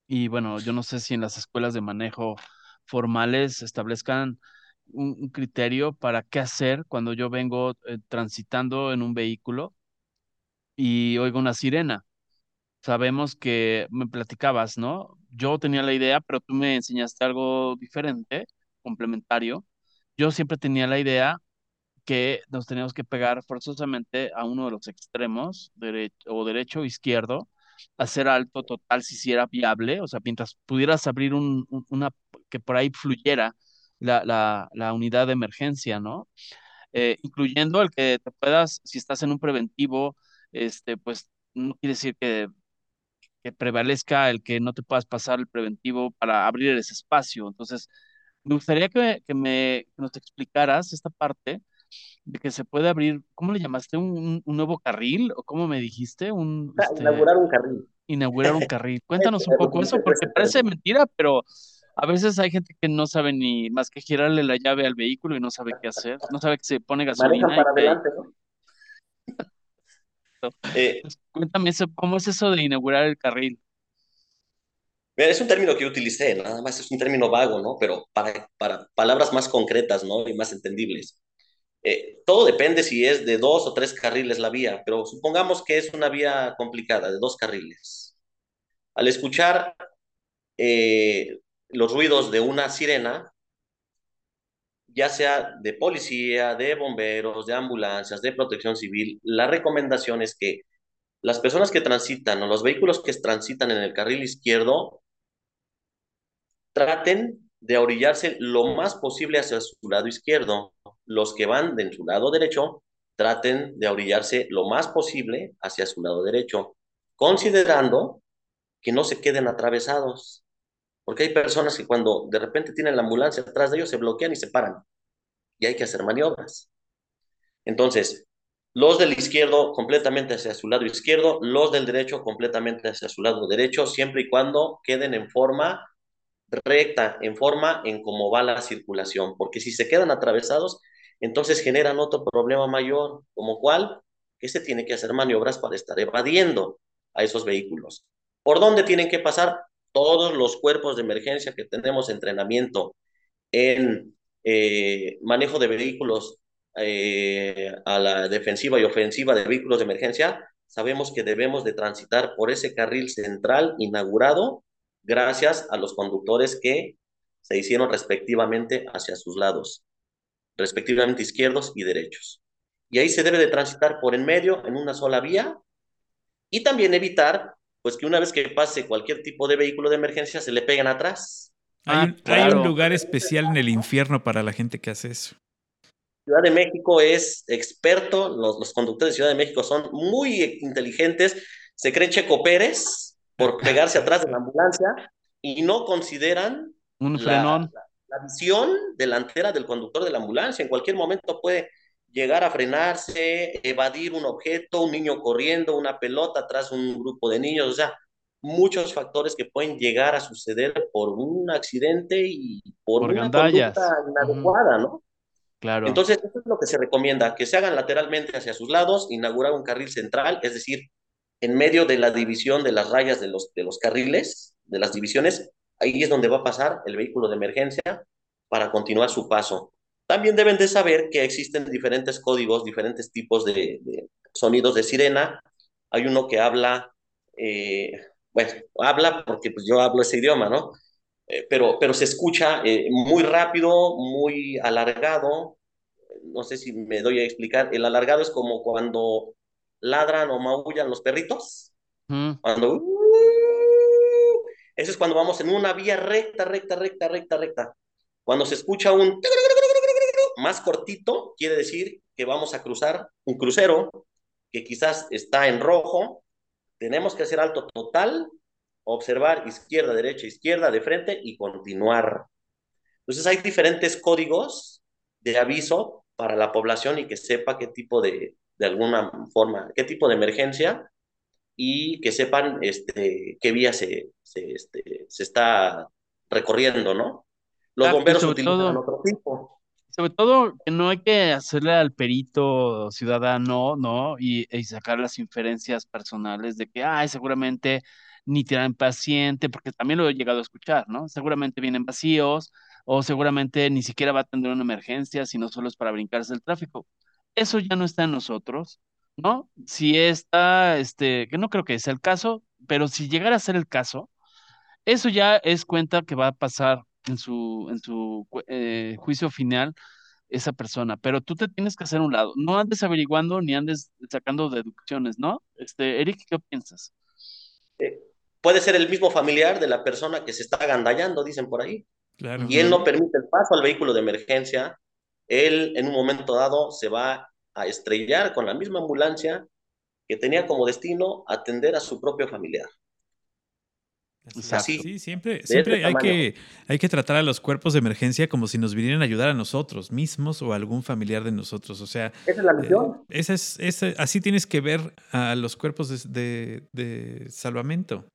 Y bueno, yo no sé si en las escuelas de manejo formales establezcan un, criterio para qué hacer cuando yo vengo eh, transitando en un vehículo y oigo una sirena. Sabemos que me platicabas, ¿no? Yo tenía la idea, pero tú me enseñaste algo diferente, complementario. Yo siempre tenía la idea que nos teníamos que pegar forzosamente a uno de los extremos, derecho o derecho o izquierdo, hacer alto total si era viable, o sea, mientras pudieras abrir un, una que por ahí fluyera la, la, la unidad de emergencia, ¿no? Eh, incluyendo el que te puedas, si estás en un preventivo, este, pues no quiere decir que, que prevalezca el que no te puedas pasar el preventivo para abrir ese espacio. Entonces, me gustaría que, que me que nos explicaras esta parte de que se puede abrir, ¿cómo le llamaste? ¿Un, un nuevo carril? ¿O cómo me dijiste? Un, este, inaugurar un carril. Inaugurar un carril. Cuéntanos un poco eso, porque parece mentira, pero a veces hay gente que no sabe ni más que girarle la llave al vehículo y no sabe qué hacer, no sabe que se pone gasolina. para adelante, ¿no? Eh, pues, cuéntame eso, ¿cómo es eso de inaugurar el carril? Es un término que yo utilicé, nada más es un término vago, ¿no? Pero para, para palabras más concretas, ¿no? Y más entendibles. Eh, todo depende si es de dos o tres carriles la vía, pero supongamos que es una vía complicada, de dos carriles. Al escuchar eh, los ruidos de una sirena, ya sea de policía, de bomberos, de ambulancias, de protección civil, la recomendación es que las personas que transitan o los vehículos que transitan en el carril izquierdo traten de orillarse lo más posible hacia su lado izquierdo. Los que van de su lado derecho traten de orillarse lo más posible hacia su lado derecho, considerando que no se queden atravesados. Porque hay personas que cuando de repente tienen la ambulancia atrás de ellos se bloquean y se paran. Y hay que hacer maniobras. Entonces, los del izquierdo completamente hacia su lado izquierdo, los del derecho completamente hacia su lado derecho, siempre y cuando queden en forma recta, en forma en cómo va la circulación. Porque si se quedan atravesados, entonces generan otro problema mayor, como cual que se tiene que hacer maniobras para estar evadiendo a esos vehículos. ¿Por dónde tienen que pasar? Todos los cuerpos de emergencia que tenemos entrenamiento en eh, manejo de vehículos eh, a la defensiva y ofensiva de vehículos de emergencia, sabemos que debemos de transitar por ese carril central inaugurado gracias a los conductores que se hicieron respectivamente hacia sus lados, respectivamente izquierdos y derechos. Y ahí se debe de transitar por en medio en una sola vía y también evitar pues que una vez que pase cualquier tipo de vehículo de emergencia se le pegan atrás. Hay, ah, un lugar especial en el infierno para la gente que hace eso. Ciudad de México es experto, los, conductores de Ciudad de México son muy inteligentes, se creen Checo Pérez, por pegarse atrás de la ambulancia y no consideran un frenón. La, la, visión delantera del conductor de la ambulancia. En cualquier momento puede llegar a frenarse, evadir un objeto, un niño corriendo, una pelota atrás de un grupo de niños, o sea, muchos factores que pueden llegar a suceder por un accidente y por, una gandallas. conducta inadecuada, ¿no? Claro. Entonces, esto es lo que se recomienda, que se hagan lateralmente hacia sus lados, inaugurar un carril central, es decir, en medio de la división de las rayas de los, de los carriles, de las divisiones, ahí es donde va a pasar el vehículo de emergencia para continuar su paso. También deben de saber que existen diferentes códigos, diferentes tipos de, de sonidos de sirena. Hay uno que habla, eh, bueno, habla porque pues yo hablo ese idioma, ¿no? Eh, pero, pero se escucha eh, muy rápido, muy alargado. No sé si me doy a explicar. El alargado es como cuando ladran o maullan los perritos. Mm. Cuando... uh, eso es cuando vamos en una vía recta, recta, recta, recta, recta. Cuando se escucha un más cortito, quiere decir que vamos a cruzar un crucero que quizás está en rojo. Tenemos que hacer alto total, observar izquierda, derecha, izquierda, de frente y continuar. Entonces hay diferentes códigos de aviso para la población y que sepa qué tipo de, de alguna forma, qué tipo de emergencia y que sepan este, qué vía se, se, este, se está recorriendo, ¿no? Los y bomberos utilizan todo- otro tipo. Sobre todo que no hay que hacerle al perito ciudadano, ¿no? Y, sacar las inferencias personales de que, ay, seguramente ni tienen paciente, porque también lo he llegado a escuchar, ¿no? Seguramente vienen vacíos o seguramente ni siquiera va a atender una emergencia, sino solo es para brincarse el tráfico. Eso ya no está en nosotros, ¿no? Si está, este, que no creo que sea el caso, pero si llegara a ser el caso, eso ya es cuenta que va a pasar en su, en su eh, juicio final esa persona, pero tú te tienes que hacer un lado. No andes averiguando ni andes sacando deducciones, ¿no? Este, Eric, ¿qué piensas? Eh, puede ser el mismo familiar de la persona que se está agandallando, dicen por ahí, Claro. y él no permite el paso al vehículo de emergencia. Él en un momento dado se va a estrellar con la misma ambulancia que tenía como destino atender a su propio familiar. Así. Sí, siempre, siempre hay que, hay que tratar a los cuerpos de emergencia como si nos vinieran a ayudar a nosotros mismos o a algún familiar de nosotros. O sea, Esa es la eh, misión. esa es, esa- así tienes que ver a los cuerpos de, de- de salvamento.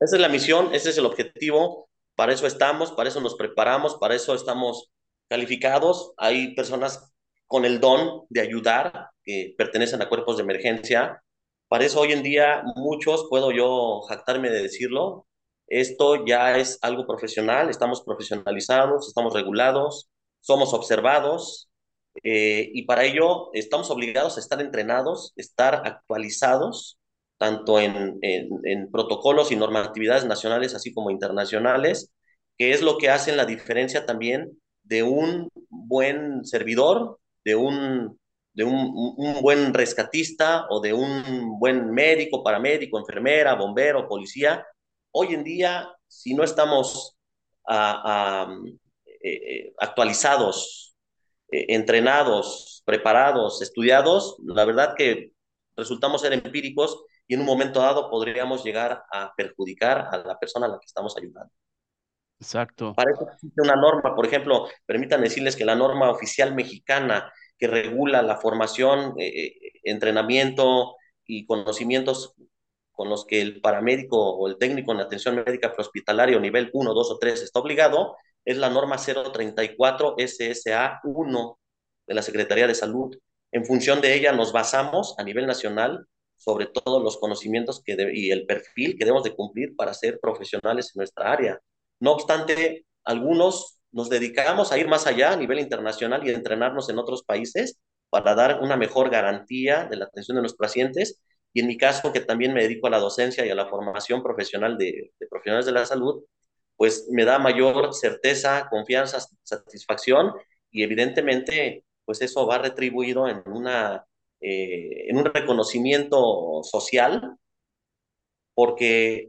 Esa es la misión, ese es el objetivo. Para eso estamos, para eso nos preparamos, para eso estamos calificados. Hay personas con el don de ayudar que pertenecen a cuerpos de emergencia. Para eso hoy en día muchos, puedo yo jactarme de decirlo, esto ya es algo profesional, estamos profesionalizados, estamos regulados, somos observados eh, y para ello estamos obligados a estar entrenados, estar actualizados tanto en, en, en, protocolos y normatividades nacionales, así como internacionales, que es lo que hacen la diferencia también de un buen servidor, de un, de un, un buen rescatista o de un buen médico, paramédico, enfermera, bombero, policía. Hoy en día, si no estamos uh, uh, eh, actualizados, eh, entrenados, preparados, estudiados, la verdad que resultamos ser empíricos y en un momento dado podríamos llegar a perjudicar a la persona a la que estamos ayudando. Exacto. Para eso existe una norma, por ejemplo, permítanme decirles que la norma oficial mexicana que regula la formación, eh, entrenamiento y conocimientos con los que el paramédico o el técnico en atención médica prehospitalaria nivel 1, 2 o 3 está obligado, es la norma 034 SSA 1 de la Secretaría de Salud. En función de ella nos basamos a nivel nacional sobre todos los conocimientos que y el perfil que debemos de cumplir para ser profesionales en nuestra área. No obstante, algunos nos dedicamos a ir más allá a nivel internacional y a entrenarnos en otros países para dar una mejor garantía de la atención de los pacientes. Y en mi caso, que también me dedico a la docencia y a la formación profesional de, profesionales de la salud, pues me da mayor certeza, confianza, satisfacción y evidentemente, pues eso va retribuido en una eh, en un reconocimiento social, porque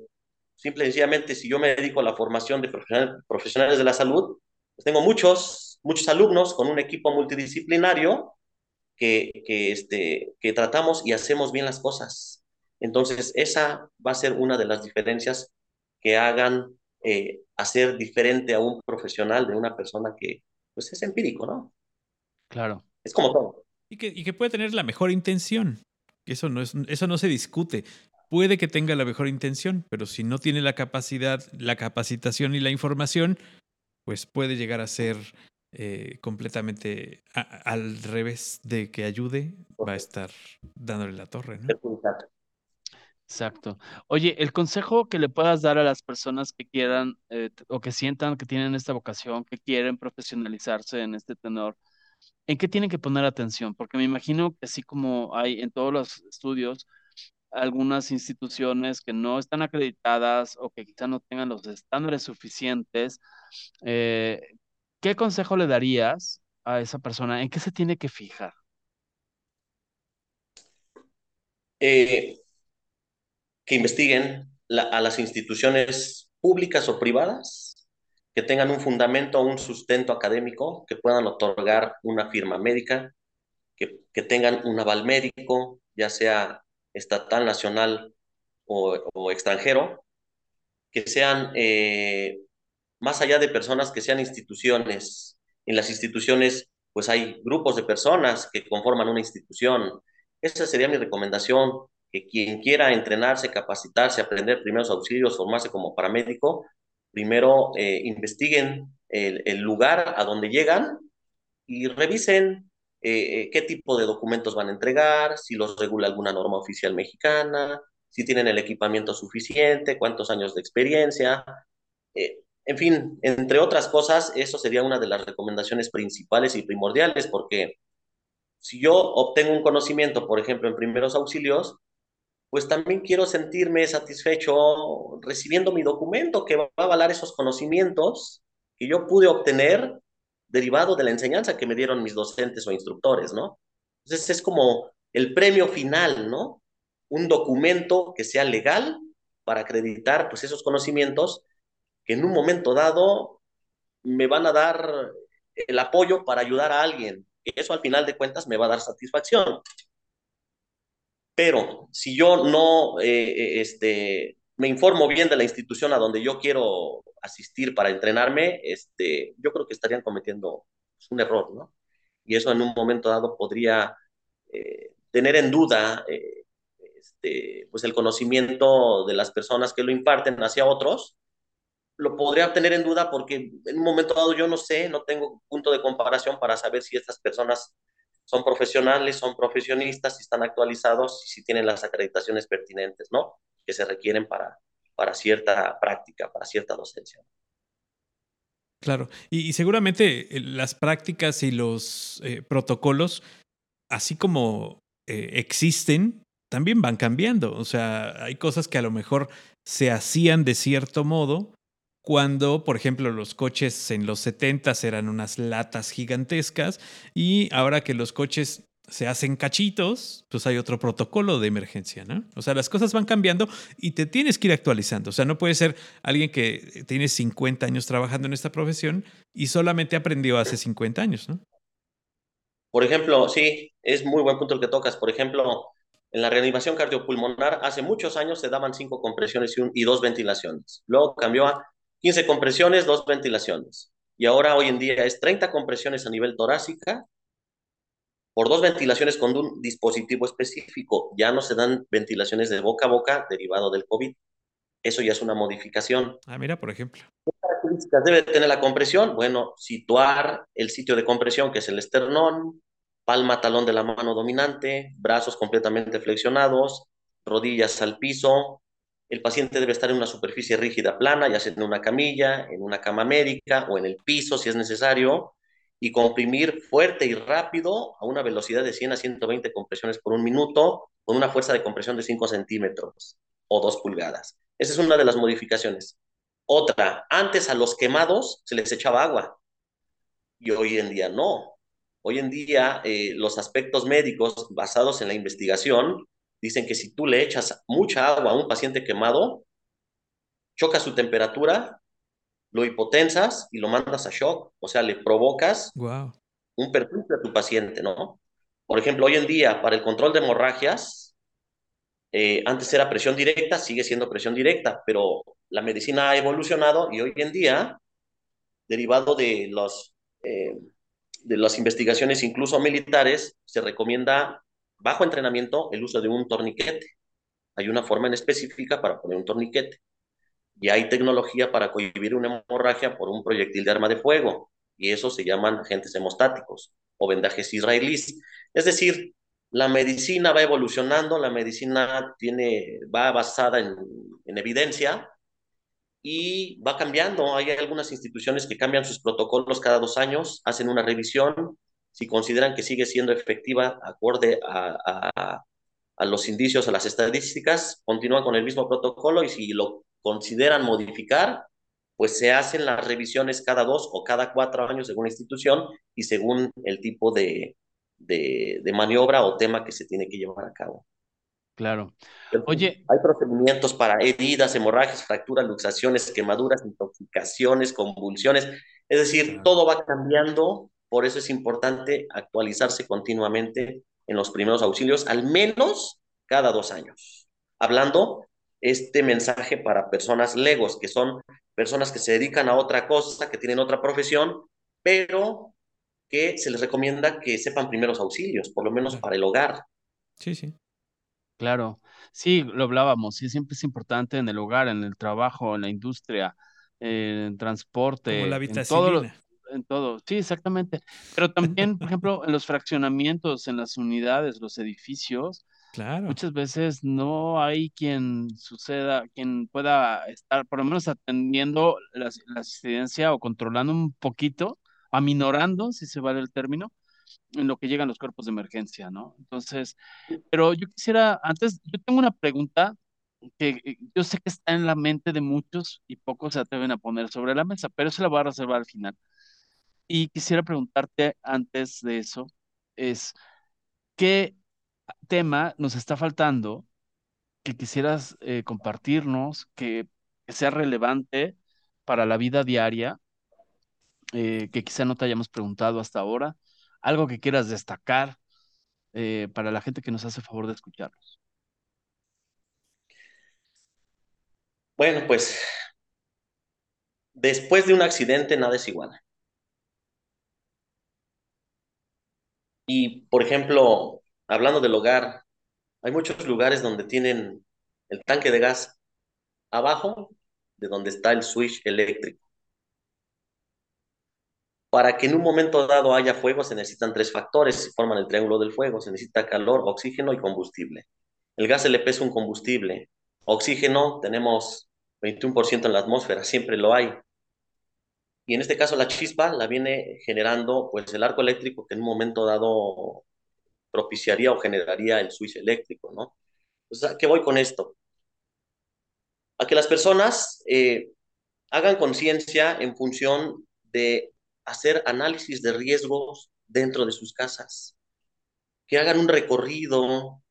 simple y sencillamente si yo me dedico a la formación de profesional, profesionales de la salud, pues tengo muchos, muchos alumnos con un equipo multidisciplinario que, que, este, que tratamos y hacemos bien las cosas. Entonces, esa va a ser una de las diferencias que hagan eh, hacer diferente a un profesional de una persona que pues es empírico, ¿no? Claro. Es como todo. Y que, y que puede tener la mejor intención. Eso no, es, eso no se discute. Puede que tenga la mejor intención, pero si no tiene la capacidad, la capacitación y la información, pues puede llegar a ser eh, completamente al revés de que ayude, va a estar dándole la torre, ¿no? Exacto. Oye, el consejo que le puedas dar a las personas que quieran eh, o que sientan que tienen esta vocación, que quieren profesionalizarse en este tenor, ¿en qué tienen que poner atención? Porque me imagino que así como hay en todos los estudios algunas instituciones que no están acreditadas o que quizá no tengan los estándares suficientes, eh, ¿qué consejo le darías a esa persona? ¿En qué se tiene que fijar? Eh, que investiguen a las instituciones públicas o privadas que tengan un fundamento, un sustento académico, que puedan otorgar una firma médica, que, que tengan un aval médico, ya sea estatal, nacional o, extranjero, que sean eh, más allá de personas, que sean instituciones. En las instituciones, pues hay grupos de personas que conforman una institución. Esa sería mi recomendación, que quien quiera entrenarse, capacitarse, aprender primeros auxilios, formarse como paramédico, primero eh, investiguen el, lugar a donde llegan y revisen eh, eh, qué tipo de documentos van a entregar, si los regula alguna norma oficial mexicana, si tienen el equipamiento suficiente, cuántos años de experiencia. en fin, entre otras cosas, eso sería una de las recomendaciones principales y primordiales, porque si yo obtengo un conocimiento, por ejemplo, en primeros auxilios, pues también quiero sentirme satisfecho recibiendo mi documento que va a avalar esos conocimientos que yo pude obtener derivado de la enseñanza que me dieron mis docentes o instructores, ¿no? Entonces es como el premio final, ¿no? Un documento que sea legal para acreditar pues esos conocimientos que en un momento dado me van a dar el apoyo para ayudar a alguien. Eso al final de cuentas me va a dar satisfacción. Pero si yo no eh, eh, este, me informo bien de la institución a donde yo quiero asistir para entrenarme, este, yo creo que estarían cometiendo un error, ¿no? Y eso en un momento dado podría eh, tener en duda este, pues el conocimiento de las personas que lo imparten hacia otros, lo podría tener en duda porque en un momento dado yo no sé, no tengo punto de comparación para saber si estas personas son profesionales, son profesionistas, si están actualizados y si tienen las acreditaciones pertinentes, ¿no? Que se requieren para, para cierta práctica, para cierta docencia. Claro, y, seguramente eh, las prácticas y los eh, protocolos, así como eh, existen, también van cambiando. O sea, hay cosas que a lo mejor se hacían de cierto modo cuando, por ejemplo, los coches en los 70 eran unas latas gigantescas y ahora que los coches se hacen cachitos, pues hay otro protocolo de emergencia, ¿no? O sea, las cosas van cambiando y te tienes que ir actualizando. O sea, no puede ser alguien que tiene 50 años trabajando en esta profesión y solamente aprendió hace 50 años, ¿no? Por ejemplo, sí, es muy buen punto el que tocas. Por ejemplo, en la reanimación cardiopulmonar, hace muchos años se daban cinco compresiones y, y dos ventilaciones. Luego cambió a 15 compresiones, dos ventilaciones. Y ahora hoy en día es 30 compresiones a nivel torácica por dos ventilaciones con un dispositivo específico. Ya no se dan ventilaciones de boca a boca derivado del COVID. Eso ya es una modificación. Ah, mira, por ejemplo. ¿Qué características debe tener la compresión? Bueno, situar el sitio de compresión, que es el esternón, palma, talón de la mano dominante, brazos completamente flexionados, rodillas al piso, el paciente debe estar en una superficie rígida plana, ya sea en una camilla, en una cama médica o en el piso si es necesario, y comprimir fuerte y rápido a una velocidad de 100 a 120 compresiones por un minuto con una fuerza de compresión de 5 centímetros o 2 pulgadas. Esa es una de las modificaciones. Otra, antes a los quemados se les echaba agua y hoy en día no. Hoy en día eh, los aspectos médicos basados en la investigación dicen que si tú le echas mucha agua a un paciente quemado, choca su temperatura, lo hipotensas y lo mandas a shock, o sea, le provocas un perjuicio a tu paciente, ¿no? Por ejemplo, hoy en día, para el control de hemorragias, Eh, antes era presión directa, sigue siendo presión directa, pero la medicina ha evolucionado y hoy en día, derivado de, los, eh, de las investigaciones incluso militares, se recomienda bajo entrenamiento el uso de un torniquete. Hay una forma en específica para poner un torniquete. Y hay tecnología para cohibir una hemorragia por un proyectil de arma de fuego. Y eso se llaman agentes hemostáticos o vendajes israelíes. Es decir, la medicina va evolucionando, la medicina tiene, va basada en, en evidencia y va cambiando. Hay algunas instituciones que cambian sus protocolos cada dos años, hacen una revisión, si consideran que sigue siendo efectiva acorde a, a, a, los indicios, a las estadísticas, continúan con el mismo protocolo y si lo consideran modificar, pues se hacen las revisiones cada dos o cada cuatro años según la institución y según el tipo de, de, de maniobra o tema que se tiene que llevar a cabo. Claro. Oye. Hay procedimientos para heridas, hemorragias, fracturas, luxaciones, quemaduras, intoxicaciones, convulsiones. Es decir, claro. todo va cambiando. Por eso es importante actualizarse continuamente en los primeros auxilios, al menos cada dos años. Hablando este mensaje para personas legos, que son personas que se dedican a otra cosa, que tienen otra profesión, pero que se les recomienda que sepan primeros auxilios, por lo menos para el hogar. Sí, sí. Claro, sí, lo hablábamos, sí, siempre es importante en el hogar, en el trabajo, en la industria, en transporte, Como la en todo, en todo, sí, exactamente. Pero también, por ejemplo, en los fraccionamientos, en las unidades, los edificios, Claro. muchas veces no hay quien suceda, quien pueda estar, por lo menos atendiendo la, la asistencia o controlando un poquito, aminorando, si se vale el término, en lo que llegan los cuerpos de emergencia, ¿no? Entonces, pero yo quisiera, antes, yo tengo una pregunta que eh, yo sé que está en la mente de muchos y pocos se atreven a poner sobre la mesa, pero se la voy a reservar al final. Y quisiera preguntarte antes de eso, es, ¿qué tema nos está faltando que quisieras eh, compartirnos, que, sea relevante para la vida diaria, eh, que quizá no te hayamos preguntado hasta ahora? algo que quieras destacar eh, para la gente que nos hace favor de escucharnos. Bueno, pues después de un accidente nada es igual. Y, por ejemplo, hablando del hogar, hay muchos lugares donde tienen el tanque de gas abajo de donde está el switch eléctrico. Para que en un momento dado haya fuego se necesitan tres factores, forman el triángulo del fuego, se necesita calor, oxígeno y combustible. El gas LP es un combustible. Oxígeno tenemos 21% en la atmósfera, siempre lo hay. Y en este caso la chispa la viene generando pues el arco eléctrico que en un momento dado propiciaría o generaría el switch eléctrico, ¿no? Entonces, ¿a qué voy con esto? A que las personas eh, hagan conciencia en función de hacer análisis de riesgos dentro de sus casas, que hagan un recorrido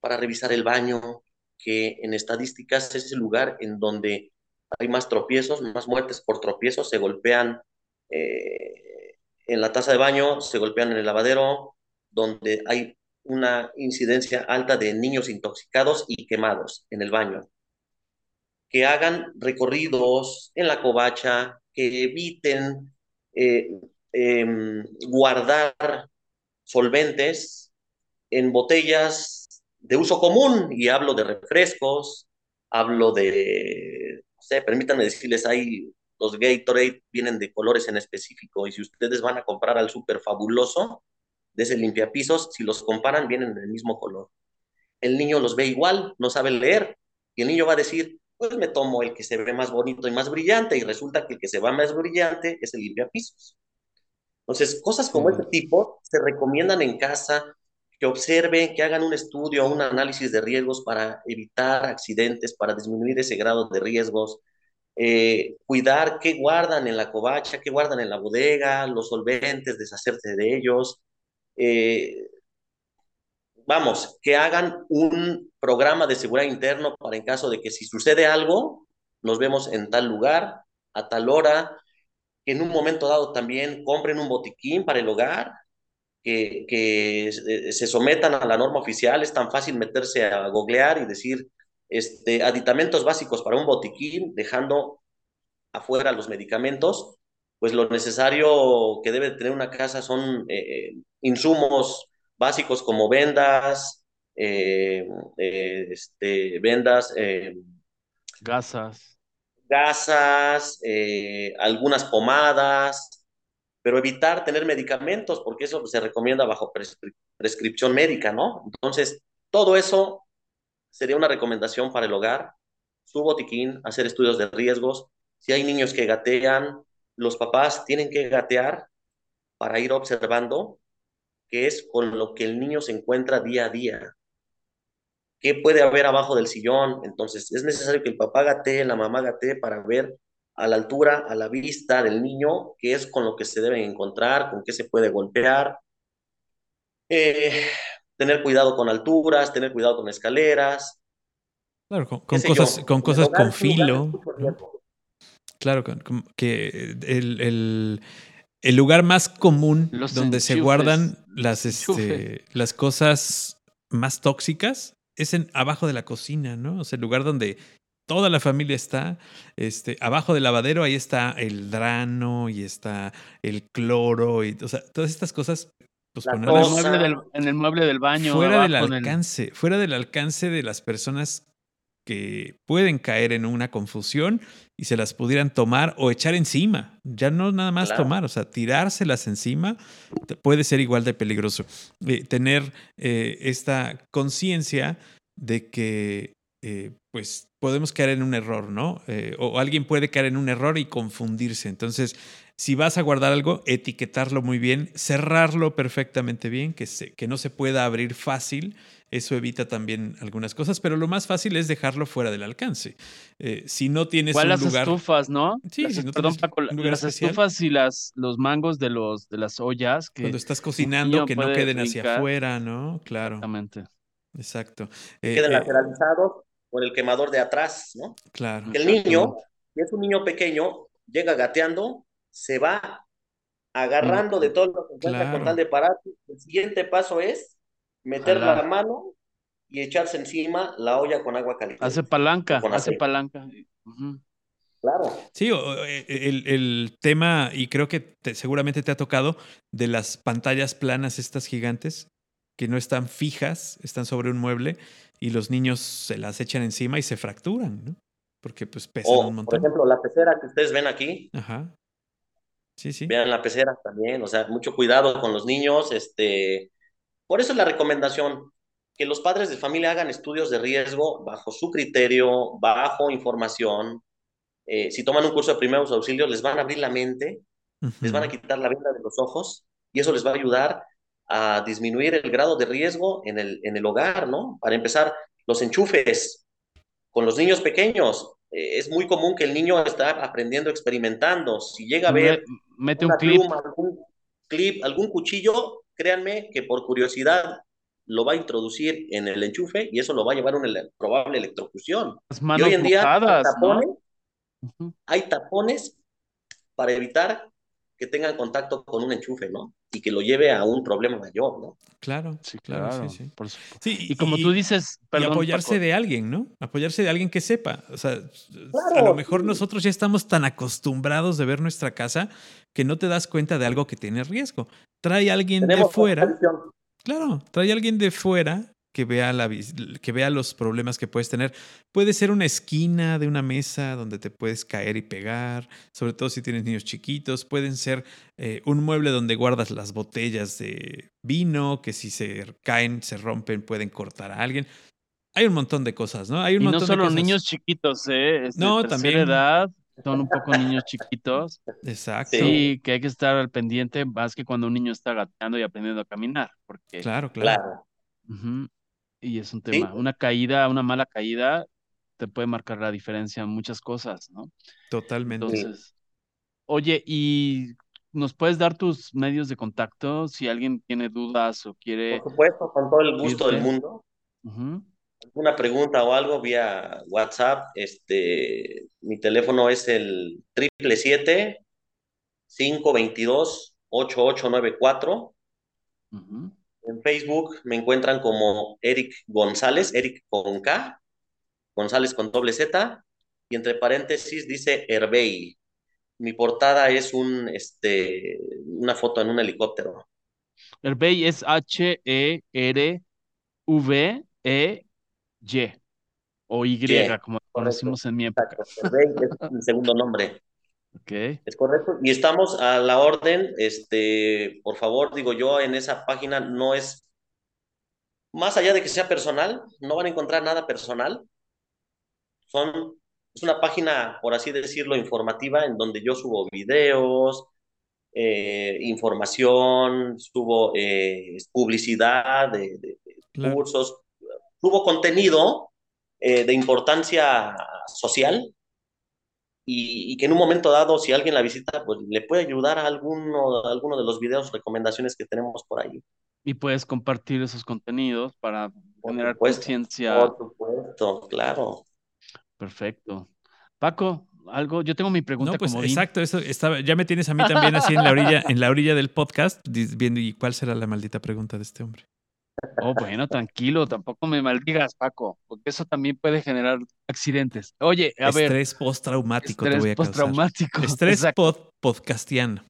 para revisar el baño, que en estadísticas es el lugar en donde hay más tropiezos, más muertes por tropiezos, se golpean eh, en la taza de baño, se golpean en el lavadero, donde hay una incidencia alta de niños intoxicados y quemados en el baño. Que hagan recorridos en la covacha, que eviten eh, eh, guardar solventes en botellas de uso común, y hablo de refrescos, hablo de, no sé, permítanme decirles, hay los Gatorade vienen de colores en específico, y si ustedes van a comprar al súper fabuloso de ese limpiapisos, si los comparan, vienen del mismo color. El niño los ve igual, no sabe leer, y el niño va a decir, pues me tomo el que se ve más bonito y más brillante y resulta que el que se va más brillante es el limpiapisos. Entonces, cosas como este tipo se recomiendan en casa, que observen, que hagan un estudio, un análisis de riesgos para evitar accidentes, para disminuir ese grado de riesgos, eh, cuidar qué guardan en la covacha, qué guardan en la bodega, los solventes, deshacerse de ellos. Eh, vamos, que hagan un programa de seguridad interno para en caso de que si sucede algo, nos vemos en tal lugar, a tal hora, que en un momento dado también compren un botiquín para el hogar, que, que se sometan a la norma oficial, es tan fácil meterse a googlear y decir este, aditamentos básicos para un botiquín, dejando afuera los medicamentos, pues lo necesario que debe tener una casa son eh, insumos básicos como vendas, eh, eh, este, vendas, gasas, gasas, algunas pomadas, pero evitar tener medicamentos, porque eso se recomienda bajo prescripción médica, ¿no? Entonces, todo eso sería una recomendación para el hogar, su botiquín, hacer estudios de riesgos. Si hay niños que gatean, los papás tienen que gatear para ir observando qué es con lo que el niño se encuentra día a día. ¿Qué puede haber abajo del sillón? Entonces, es necesario que el papá gatee, la mamá gatee para ver a la altura, a la vista del niño, qué es con lo que se deben encontrar, con qué se puede golpear. Eh, tener cuidado con alturas, tener cuidado con escaleras. Claro, con, cosas, con cosas con filo. Claro, que el, lugar más común donde se guardan las, este, las cosas más tóxicas es en abajo de la cocina, ¿no? O sea, el lugar donde toda la familia está, este, abajo del lavadero ahí está el drano y está el cloro y, o sea, todas estas cosas pues en, el mueble del, en el mueble del baño. Fuera del alcance, fuera del alcance de las personas que pueden caer en una confusión y se las pudieran tomar o echar encima. Ya no nada más tomar, o sea, tirárselas encima puede ser igual de peligroso. Eh, tener eh, esta conciencia de que eh, pues podemos caer en un error, ¿no? o alguien puede caer en un error y confundirse. Entonces, si vas a guardar algo, etiquetarlo muy bien, cerrarlo perfectamente bien, que, se, que no se pueda abrir fácil. Eso evita también algunas cosas, pero lo más fácil es dejarlo fuera del alcance. Eh, si no tienes un las estufas, ¿no? Sí, las, perdón, Paco, las estufas y las, los mangos de, los, de las ollas. Que Cuando estás cocinando, que no queden hacia afuera, ¿no? Claro. Exactamente. Exacto. Eh, queden eh, lateralizados por el quemador de atrás, ¿no? Claro. el niño, si es un niño pequeño, llega gateando, se va agarrando de todo lo que encuentra con tal de parar. El siguiente paso es meter la mano y echarse encima la olla con agua caliente. Hace palanca, hace palanca. Claro. Sí, eh, el, el, tema, y creo que seguramente te ha tocado, de las pantallas planas estas gigantes, que no están fijas, están sobre un mueble, y los niños se las echan encima y se fracturan, ¿no? Porque pues pesan un montón. Por ejemplo, la pecera que ustedes ven aquí. Ajá. Sí, sí. Vean la pecera también, o sea, mucho cuidado con los niños. Este, por eso es la recomendación, que los padres de familia hagan estudios de riesgo bajo su criterio, bajo información. Eh, si toman un curso de primeros auxilios, les van a abrir la mente, les van a quitar la venda de los ojos y eso les va a ayudar a disminuir el grado de riesgo en el, en el hogar, ¿no? Para empezar, los enchufes con los niños pequeños. Eh, es muy común que el niño está aprendiendo, experimentando. Si llega a ver mete un clip. algún clip, algún cuchillo, créanme que por curiosidad lo va a introducir en el enchufe y eso lo va a llevar a una probable electrocución. y hoy en día hay tapones, hay tapones para evitar que tengan contacto con un enchufe, ¿no? Y que lo lleve a un problema mayor, ¿no? Claro, sí, claro, sí, sí. y, como tú dices, apoyarse de alguien, ¿no? Apoyarse de alguien que sepa. O sea, a lo mejor nosotros ya estamos tan acostumbrados de ver nuestra casa que no te das cuenta de algo que tiene riesgo. Trae a alguien de fuera. Claro, trae a alguien de fuera que vea, la, que vea los problemas que puedes tener. Puede ser una esquina de una mesa donde te puedes caer y pegar, sobre todo si tienes niños chiquitos. Pueden ser eh, un mueble donde guardas las botellas de vino, que si se caen, se rompen, pueden cortar a alguien. Hay un montón de cosas, ¿no? Hay un y no solo niños chiquitos, ¿eh? no, también. edad, son un poco niños chiquitos. Exacto. Sí, que hay que estar al pendiente más que cuando un niño está gateando y aprendiendo a caminar. Porque... Claro, claro. Y es un tema. Una caída, una mala caída, te puede marcar la diferencia en muchas cosas, ¿no? Totalmente. Entonces, oye, ¿y nos puedes dar tus medios de contacto si alguien tiene dudas o quiere. Por supuesto, con todo el gusto del mundo. Una pregunta o algo vía WhatsApp. Este, mi teléfono es el triple siete 522 8894 En Facebook me encuentran como Eric González, Eric con K, González con doble Z, y entre paréntesis dice Herbey. Mi portada es un, este, una foto en un helicóptero. Herbey es H-E-R-V-E-Y o Y, como conocimos en mi época. Herbey es mi segundo nombre. Okay. Es correcto. Y estamos a la orden, este, por favor, digo yo, en esa página no es, más allá de que sea personal, no van a encontrar nada personal. Son, es una página, por así decirlo, informativa, en donde yo subo videos, eh, información, subo eh, publicidad de, cursos, subo contenido eh, de importancia social y, que en un momento dado, si alguien la visita, pues le puede ayudar a alguno, alguno de los videos, recomendaciones que tenemos por ahí. Y puedes compartir esos contenidos para generar conciencia. Por supuesto, claro. Perfecto. Paco, algo, yo tengo mi pregunta no, pues, Exacto, eso estaba, ya me tienes a mí también así en la orilla, en la orilla del podcast, viendo y cuál será la maldita pregunta de este hombre. Oh, bueno, tranquilo, tampoco me maldigas, Paco, porque eso también puede generar accidentes. Oye, a ver. Estrés postraumático te voy a postraumático. Estrés pod podcastiano.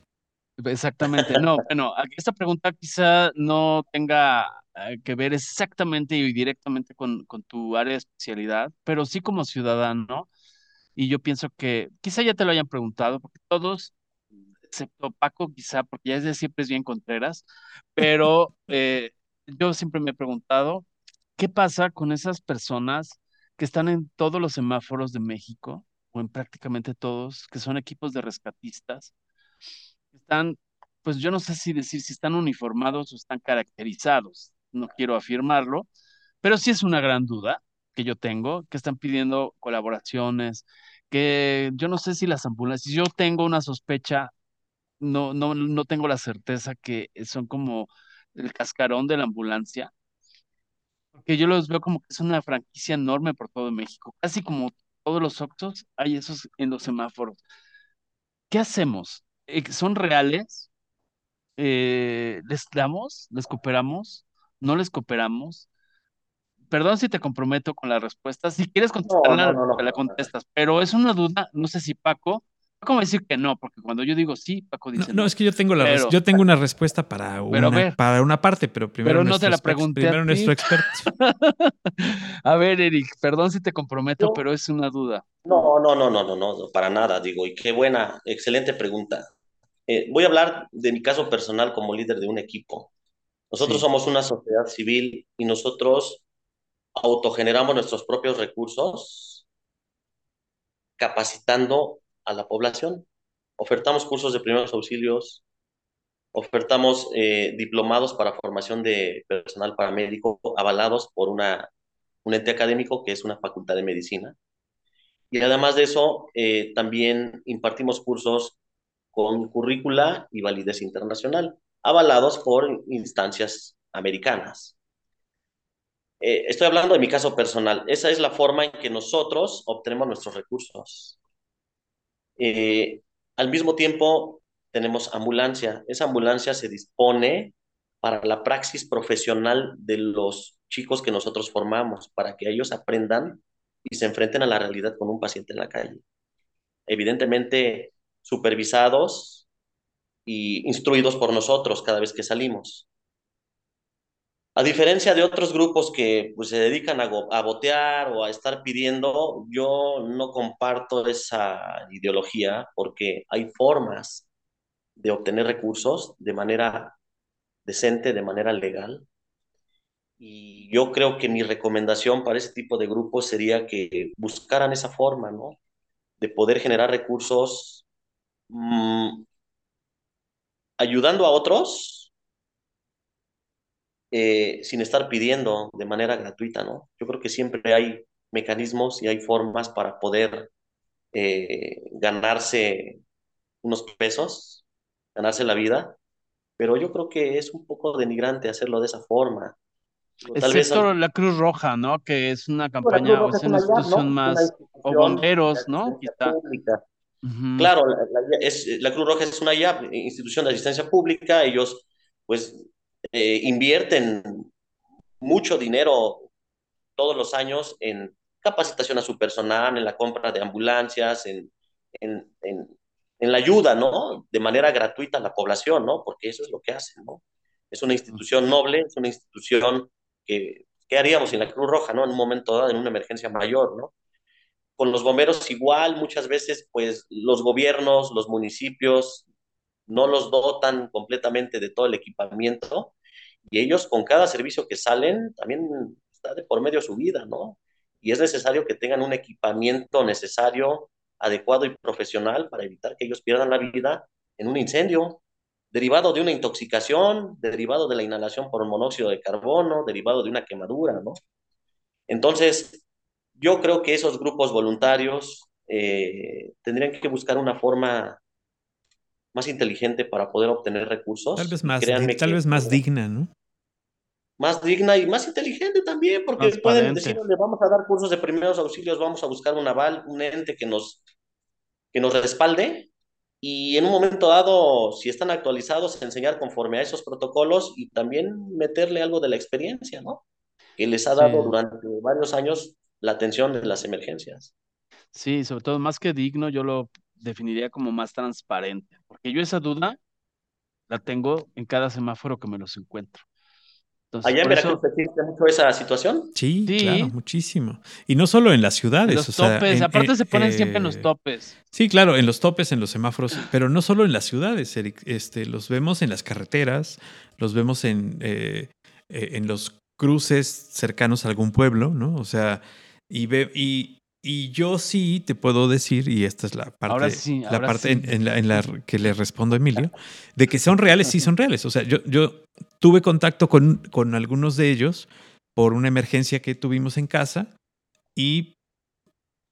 Exactamente. No, bueno, esta pregunta quizá no tenga eh, que ver exactamente y directamente con, con tu área de especialidad, pero sí como ciudadano. Y yo pienso que quizá ya te lo hayan preguntado, porque todos, excepto Paco, quizá, porque ya es de siempre es bien Contreras, pero eh, yo siempre me he preguntado, ¿qué pasa con esas personas que están en todos los semáforos de México, o en prácticamente todos, que son equipos de rescatistas, están, pues yo no sé si decir si están uniformados o están caracterizados, no quiero afirmarlo, pero sí es una gran duda que yo tengo, que están pidiendo colaboraciones, que yo no sé si las ambulancias, yo tengo una sospecha, no, no, no tengo la certeza que son como el cascarón de la ambulancia, porque yo los veo como que es una franquicia enorme por todo México, casi como todos los Oxos hay esos en los semáforos. ¿Qué hacemos? Eh, ¿Son reales? Eh, ¿Les damos? ¿Les cooperamos? ¿No les cooperamos? Perdón si te comprometo con la respuesta. Si quieres contestarla, la contestas, pero es una duda, no sé si Paco ¿Cómo decir que no? Porque cuando yo digo sí, Paco dice no. No, es que yo tengo, la yo tengo una respuesta para una, para una parte, pero primero, pero no te la pregunté primero nuestro experto. a ver, Eric, perdón si te comprometo, pero es una duda. No, no, no, no, no, no, para nada, digo, y qué buena, excelente pregunta. Eh, voy a hablar de mi caso personal como líder de un equipo. Nosotros somos una sociedad civil y nosotros autogeneramos nuestros propios recursos capacitando a la población. Ofertamos cursos de primeros auxilios, ofertamos eh, diplomados para formación de personal paramédico avalados por una, un ente académico que es una facultad de medicina. Y además de eso, eh, también impartimos cursos con currícula y validez internacional, avalados por instancias americanas. Eh, estoy hablando de mi caso personal. Esa es la forma en que nosotros obtenemos nuestros recursos. Eh, al mismo tiempo, tenemos ambulancia. Esa ambulancia se dispone para la praxis profesional de los chicos que nosotros formamos, para que ellos aprendan y se enfrenten a la realidad con un paciente en la calle. Evidentemente, supervisados y instruidos por nosotros cada vez que salimos. A diferencia de otros grupos que pues, se dedican a, a, botear o a estar pidiendo, yo no comparto esa ideología porque hay formas de obtener recursos de manera decente, de manera legal. Y yo creo que mi recomendación para ese tipo de grupos sería que buscaran esa forma, ¿no? De poder generar recursos mmm, ayudando a otros eh, sin estar pidiendo de manera gratuita, ¿no? Yo creo que siempre hay mecanismos y hay formas para poder eh, ganarse unos pesos, ganarse la vida, pero yo creo que es un poco denigrante hacerlo de esa forma. Tal Excepto vez... la Cruz Roja, ¿no? Que es una campaña, o es una institución más, o bomberos, ¿no? Claro, la, es, la Cruz Roja es una institución de asistencia pública, ellos pues eh, invierten mucho dinero todos los años en capacitación a su personal, en la compra de ambulancias, en, en, en, la ayuda, ¿no? De manera gratuita a la población, ¿no? Porque eso es lo que hacen, ¿no? Es una institución noble, es una institución que, ¿qué haríamos sin la Cruz Roja, ¿no? En un momento dado, en una emergencia mayor, ¿no? Con los bomberos igual, muchas veces, pues los gobiernos, los municipios no los dotan completamente de todo el equipamiento y ellos con cada servicio que salen también está de por medio su vida, ¿no? Y es necesario que tengan un equipamiento necesario, adecuado y profesional para evitar que ellos pierdan la vida en un incendio derivado de una intoxicación, derivado de la inhalación por monóxido de carbono, derivado de una quemadura, ¿no? Entonces, yo creo que esos grupos voluntarios eh, tendrían que buscar una forma más inteligente para poder obtener recursos. Tal vez más, tal vez más digna, ¿no? Más digna y más inteligente también, porque pueden decir, le vamos a dar cursos de primeros auxilios, vamos a buscar un aval, un ente que nos, que nos respalde y en un momento dado, si están actualizados, enseñar conforme a esos protocolos y también meterle algo de la experiencia, ¿no? Que les ha dado durante varios años la atención de las emergencias. Sí, sobre todo más que digno, yo lo definiría como más transparente, porque yo esa duda la tengo en cada semáforo que me los encuentro. ¿Allá en Veracruz existe mucho esa situación? Sí, claro, muchísimo. Y no solo en las ciudades. los topes, aparte se ponen siempre en los eh, topes. Sí, claro, en los topes, en los semáforos, pero no solo en las ciudades, Este, los vemos en las carreteras, los vemos en, eh, eh, en los cruces cercanos a algún pueblo, ¿no? O sea, y, ve, y y yo sí te puedo decir, y esta es la parte, la parte en, la, que le respondo a Emilio, de que son reales, sí son reales. O sea, yo, yo tuve contacto con, con algunos de ellos por una emergencia que tuvimos en casa y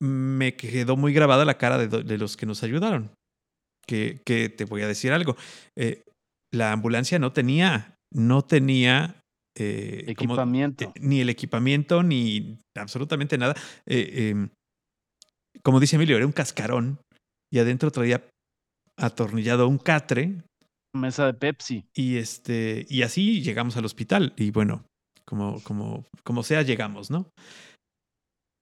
me quedó muy grabada la cara de, los que nos ayudaron. Que, que, te voy a decir algo. Eh, la ambulancia no tenía, no tenía eh, equipamiento. ni el equipamiento, ni absolutamente nada. Eh, em, como dice Emilio, era un cascarón y adentro traía atornillado un catre. Mesa de Pepsi. Y este, y así llegamos al hospital. Y bueno, como, como, como sea, llegamos, ¿no?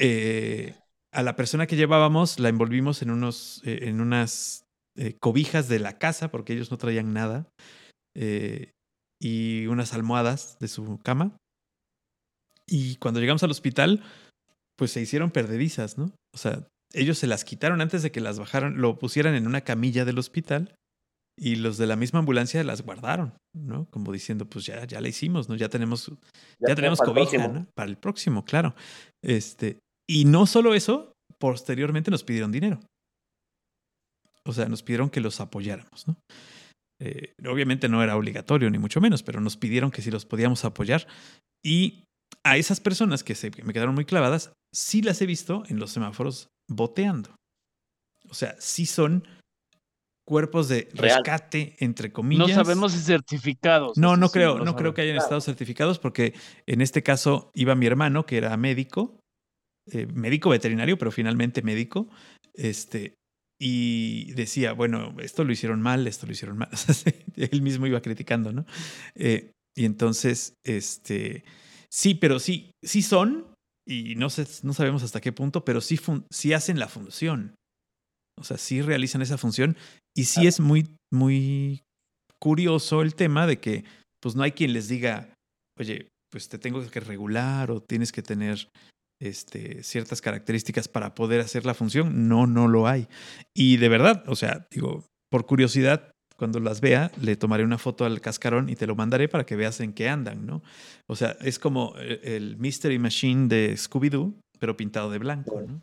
Eh, a la persona que llevábamos la envolvimos en unos, eh, en unas eh, cobijas de la casa, porque ellos no traían nada, y unas almohadas de su cama. Y cuando llegamos al hospital, pues se hicieron perdedizas, ¿no? O sea, ellos se las quitaron antes de que las bajaran, lo pusieran en una camilla del hospital y los de la misma ambulancia las guardaron, ¿no? Como diciendo, pues ya, ya la hicimos, ¿no? Ya tenemos, ya, tenemos cobija, ¿no? Para el próximo, claro. Este, y no solo eso, posteriormente nos pidieron dinero. O sea, nos pidieron que los apoyáramos, ¿no? Eh, obviamente no era obligatorio, ni mucho menos, pero nos pidieron que si los podíamos apoyar. Y a esas personas que, se, que me quedaron muy clavadas, sí las he visto en los semáforos boteando. O sea, sí son cuerpos de rescate, entre comillas. No sabemos si certificados. No, no creo, no, creo que hayan estado certificados porque en este caso iba mi hermano, que era médico, eh, médico veterinario, pero finalmente médico, este, y decía, bueno, esto lo hicieron mal, esto lo hicieron mal. Él mismo iba criticando, ¿no? Eh, y entonces, este, sí, pero sí, sí son, y no, sé, no sabemos hasta qué punto, pero sí, sí hacen la función. O sea, sí realizan esa función y sí es muy, muy curioso el tema de que pues no hay quien les diga, oye, pues te tengo que regular o tienes que tener este, ciertas características para poder hacer la función. No, no lo hay. Y de verdad, o sea, digo, por curiosidad, cuando las vea, le tomaré una foto al cascarón y te lo mandaré para que veas en qué andan, ¿no? O sea, es como eh, el Mystery Machine de Scooby-Doo, pero pintado de blanco, ¿no?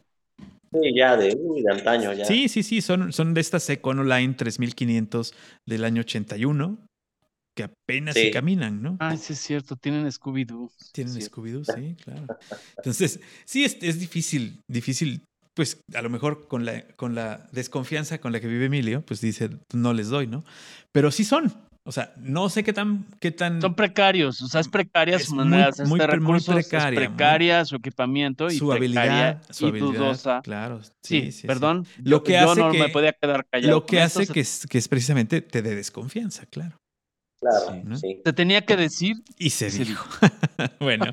Sí, ya de, de antaño ya. Sí, sí, sí, son, son de estas Econoline 3500 del año 81 que apenas se caminan, ¿no? Ah, sí es cierto, tienen Scooby-Doo. Tienen Scooby-Doo, sí, claro. Entonces, sí, es, es difícil, difícil pues a lo mejor con la, con la desconfianza con la que vive Emilio, pues dice, no les doy, ¿no? Pero sí son. O sea, no sé qué tan... Qué tan son precarios, o sea, es precaria su manera de muy, precaria, es precaria su equipamiento y su habilidad, su habilidad, dudosa. Claro, sí, sí, perdón. Lo que hace no que, me podía quedar callado. Lo que hace que, es, que es precisamente te dé desconfianza, claro. Claro, Sí. ¿no? sí. Se tenía que decir. Y se Se dijo. bueno,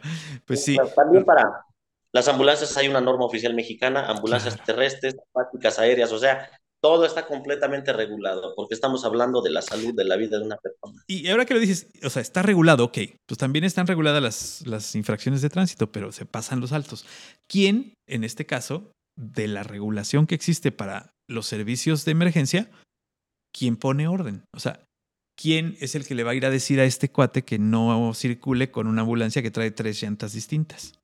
pues sí. Pero También para las ambulancias hay una norma oficial mexicana, ambulancias Claro. terrestres, acuáticas, aéreas, o sea, todo está completamente regulado, porque estamos hablando de la salud, de la vida de una persona. Y ahora que lo dices, o sea, está regulado, ok, pues también están reguladas las, las infracciones de tránsito, pero se pasan los altos. ¿Quién, en este caso, de la regulación que existe para los servicios de emergencia, quién pone orden? O sea, ¿quién es el que le va a ir a decir a este cuate que no circule con una ambulancia que trae tres llantas distintas?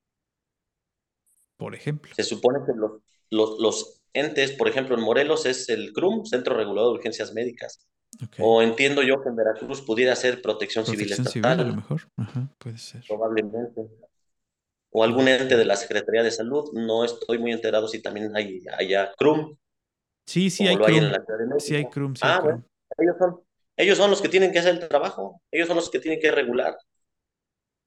Por ejemplo. Se supone que los, los, los entes, por ejemplo, en Morelos es el CRUM, Centro Regulador de Urgencias Médicas, o entiendo yo que en Veracruz pudiera ser Protección, Protección Civil civil, a lo Estatal, mejor. Ajá, puede ser. probablemente, o algún ente de la Secretaría de Salud, no estoy muy enterado si también hay allá CRUM, Sí, sí hay lo hay en CRUM. la. Sí hay CRUM, sí hay Ah, CRUM. bueno, ellos son, ellos son los que tienen que hacer el trabajo, ellos son los que tienen que regular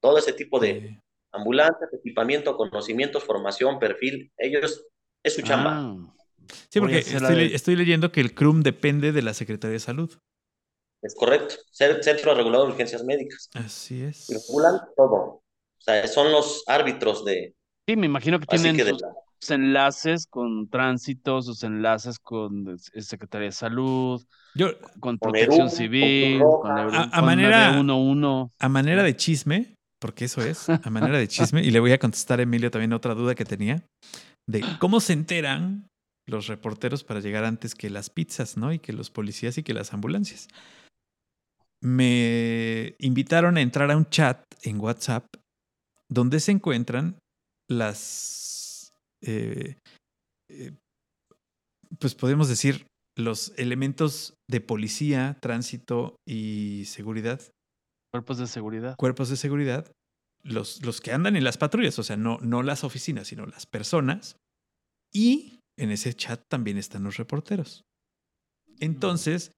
todo ese tipo de Eh, ambulancias, equipamiento, conocimientos, formación, perfil, ellos, es su chamba. Ah, Sí, porque estoy, le- de- estoy leyendo que el CRUM depende de la Secretaría de Salud. Es correcto. Centro Regulador de Urgencias Médicas. Así es. Y regulan todo. O sea, son los árbitros de. sí, me imagino que tienen que sus la- sus enlaces con tránsito, sus enlaces con Secretaría de Salud, Yo, con Con Protección con Civil, con. Eru- A- a con manera- 911. a manera de chisme, porque eso es, a manera de chisme, y le voy a contestar a Emilio también otra duda que tenía, de cómo se enteran los reporteros para llegar antes que las pizzas, ¿no? Y que los policías y que las ambulancias. Me invitaron a entrar a un chat en WhatsApp donde se encuentran las, eh, eh, pues podemos decir, los elementos de policía, tránsito y seguridad Cuerpos de seguridad. cuerpos de seguridad, los, los que andan en las patrullas, o sea, no, no las oficinas, sino las personas. Y en ese chat también están los reporteros. Entonces,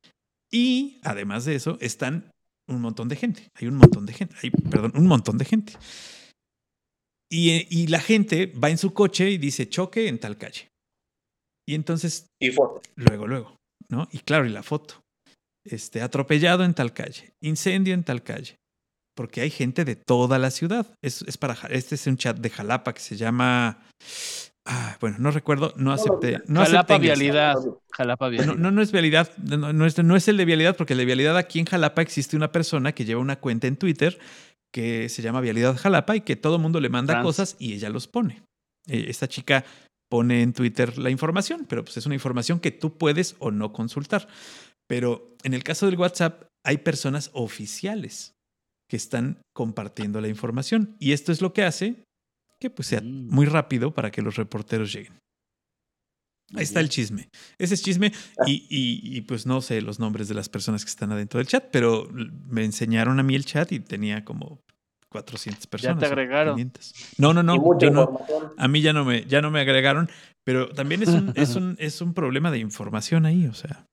y además de eso, están un montón de gente. Hay un montón de gente. Hay, perdón, un montón de gente. Y, y la gente va en su coche y dice choque en tal calle. Y entonces Y foto. luego, luego, ¿no? Y claro, y la foto. Este, atropellado en tal calle, incendio en tal calle. Porque hay gente de toda la ciudad. Es, es para, este es un chat de Jalapa que se llama, ah, bueno, no recuerdo, no acepté, no acepté Jalapa inglés. Vialidad. Jalapa No, Vialidad. no, no es vialidad, no, no es, no es el de vialidad, porque el de vialidad aquí en Jalapa existe una persona que lleva una cuenta en Twitter que se llama Vialidad Jalapa y que todo mundo le manda Trans. cosas y ella los pone. Eh, Esta chica pone en Twitter la información, pero pues es una información que tú puedes o no consultar. Pero en el caso del WhatsApp hay personas oficiales que están compartiendo la información y esto es lo que hace que pues sea Mm. muy rápido para que los reporteros lleguen. Ahí está el chisme. Ese es chisme y, y- y, pues no sé los nombres de las personas que están adentro del chat, pero me enseñaron a mí el chat y tenía como 400 personas. o agregaron. 500. No, no, no, yo no. A mí ya no me, ya no me agregaron, pero también es un, es un, es un problema de información ahí, o sea.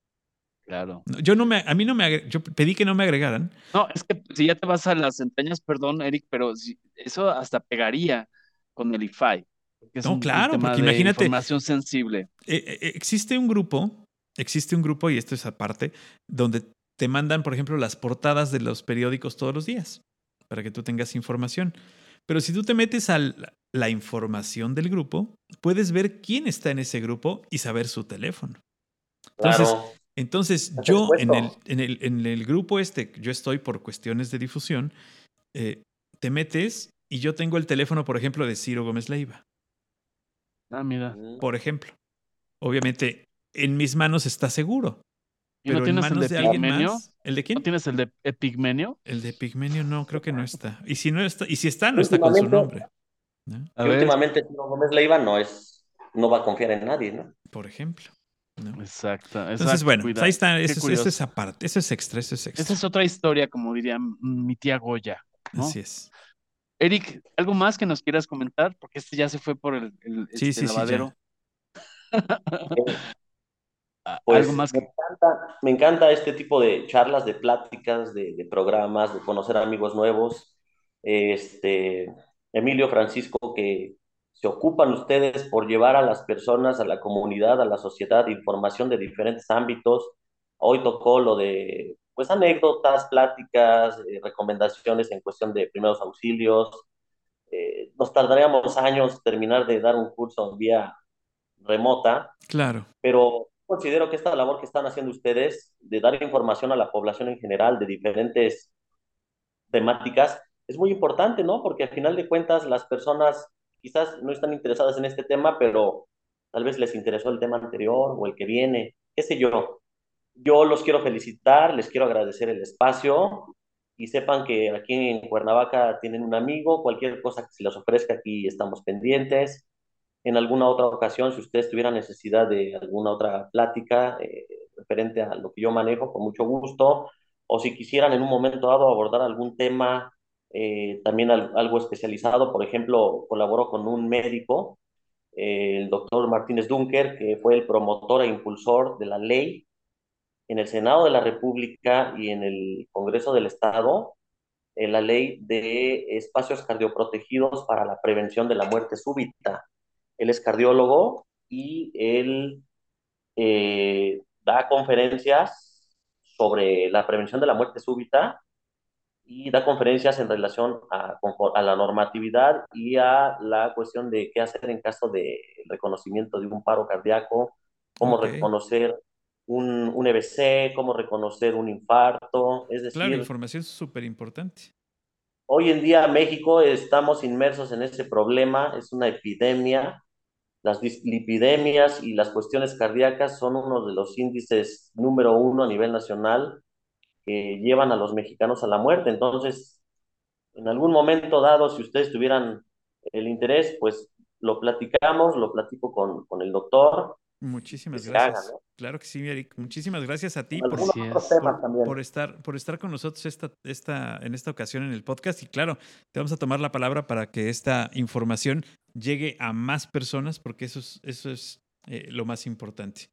Claro. no, Yo no me, a mí no me, yo pedí que no me agregaran. No, es que si ya te vas a las entrañas, perdón, Eric, pero si- eso hasta pegaría con el IFAI. que es No, un- un claro, tema porque imagínate- Información sensible. Eh, eh, existe un grupo, existe un grupo, y esto es aparte, donde te mandan, por ejemplo, las portadas de los periódicos todos los días, para que tú tengas información. Pero si tú te metes a la, la información del grupo, puedes ver quién está en ese grupo y saber su teléfono. Entonces, Claro. Entonces, Por yo en el, en, el, en el grupo este, yo estoy por cuestiones de difusión, eh, te metes y yo tengo el teléfono, por ejemplo, de Ciro Gómez Leiva, Ah, mira. Mm. por ejemplo. Obviamente, en mis manos está seguro, ¿Y pero no en tienes el manos de de alguien Pigmenio? más. ¿El de quién? ¿No tienes el de Epigmenio? El de Pigmenio no, creo que no está. Y si no está, y si está, no está con su nombre. ¿no? A Y ver. últimamente Ciro Gómez Leiva no es, no va a confiar en nadie, ¿no? Por ejemplo. ¿No? Exacto. Entonces, exacto, bueno, cuidado. ahí está. Eso, es- eso es aparte. Eso es extra. Eso es extra. Esa es otra historia, como diría mi tía Goya. ¿no? Así es. Eric, ¿algo más que nos quieras comentar? Porque este ya se fue por el, el Sí, este, sí, sí, lavadero. Ah, Pues, ¿Algo más me, que encanta, me encanta este tipo de charlas, de pláticas, de, de programas, de conocer amigos nuevos. Este, Emilio Francisco, que se ocupan ustedes por llevar a las personas, a la comunidad, a la sociedad, información de diferentes ámbitos. Hoy tocó lo de pues anécdotas, pláticas, eh, recomendaciones en cuestión de primeros auxilios. Eh, nos tardaríamos años terminar de dar un curso vía remota. Claro. Pero considero que esta labor que están haciendo ustedes de dar información a la población en general de diferentes temáticas es muy importante, ¿no? Porque al final de cuentas las personas quizás no están interesadas en este tema, pero tal vez les interesó el tema anterior o el que viene, qué sé yo. Yo los quiero felicitar, les quiero agradecer el espacio y sepan que aquí en Cuernavaca tienen un amigo, cualquier cosa que se les ofrezca aquí estamos pendientes. En alguna otra ocasión, si ustedes tuvieran necesidad de alguna otra plática eh, referente a lo que yo manejo, con mucho gusto, o si quisieran en un momento dado abordar algún tema eh, también algo especializado, por ejemplo, colaboro con un médico, eh, el doctor Martínez Dunker, que fue el promotor e impulsor de la ley en el Senado de la República y en el Congreso del Estado, en la ley de espacios cardioprotegidos para la prevención de la muerte súbita. Él es cardiólogo y él eh, da conferencias sobre la prevención de la muerte súbita y da conferencias en relación a, a, la normatividad y a la cuestión de qué hacer en caso de reconocimiento de un paro cardíaco, cómo reconocer un, un EBC, cómo reconocer un infarto. Es decir, claro, información súper importante. Hoy en día México estamos inmersos en ese problema, es una epidemia. Las dislipidemias y las cuestiones cardíacas son uno de los índices número uno a nivel nacional que llevan a los mexicanos a la muerte. Entonces, en algún momento dado, si ustedes tuvieran el interés, pues lo platicamos, lo platico con, con el doctor. Muchísimas gracias. Claro que sí, Eric. Muchísimas gracias a ti por, por, estar, por estar con nosotros esta, esta, en esta ocasión en el podcast. Y claro, te vamos a tomar la palabra para que esta información llegue a más personas, porque eso es, eso es eh, lo más importante.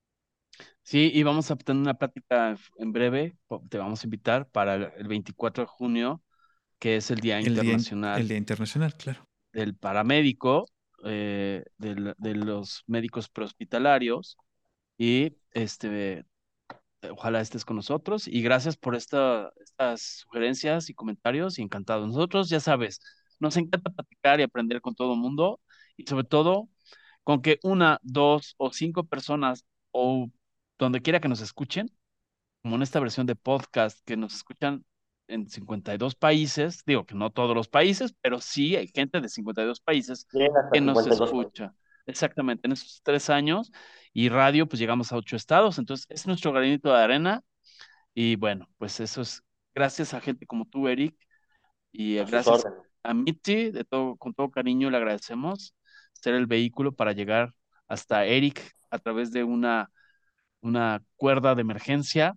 Sí, y vamos a tener una plática en breve, te vamos a invitar para el 24 de junio, que es el Día Internacional. el Día Internacional, claro. Del paramédico, eh, de los médicos prehospitalarios, y este, ojalá estés con nosotros, y gracias por esta, estas sugerencias y comentarios, y encantado. Nosotros, ya sabes, nos encanta platicar y aprender con todo el mundo, y sobre todo con que una, dos o cinco personas o donde quiera que nos escuchen, como en esta versión de podcast que nos escuchan en 52 países, digo que no todos los países, pero sí hay gente de 52 países que nos escucha. Exactamente, en esos tres años y radio, pues llegamos a ocho estados, entonces es nuestro granito de arena y bueno, pues eso es gracias a gente como tú, Eric, y gracias a Mitzi, de todo, con todo cariño le agradecemos ser el vehículo para llegar hasta Eric a través de una una cuerda de emergencia,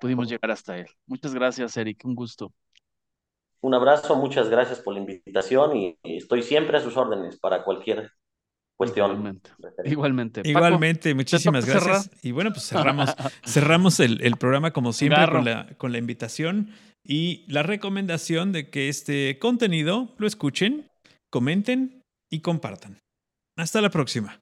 pudimos llegar hasta él. Muchas gracias, Eric, un gusto. Un abrazo, muchas gracias por la invitación y estoy siempre a sus órdenes para cualquier cuestión. Igualmente. Igualmente, Igualmente muchísimas gracias. Y bueno, pues cerramos, cerramos el, el, programa como siempre con la, con la invitación y la recomendación de que este contenido lo escuchen, comenten y compartan. Hasta la próxima.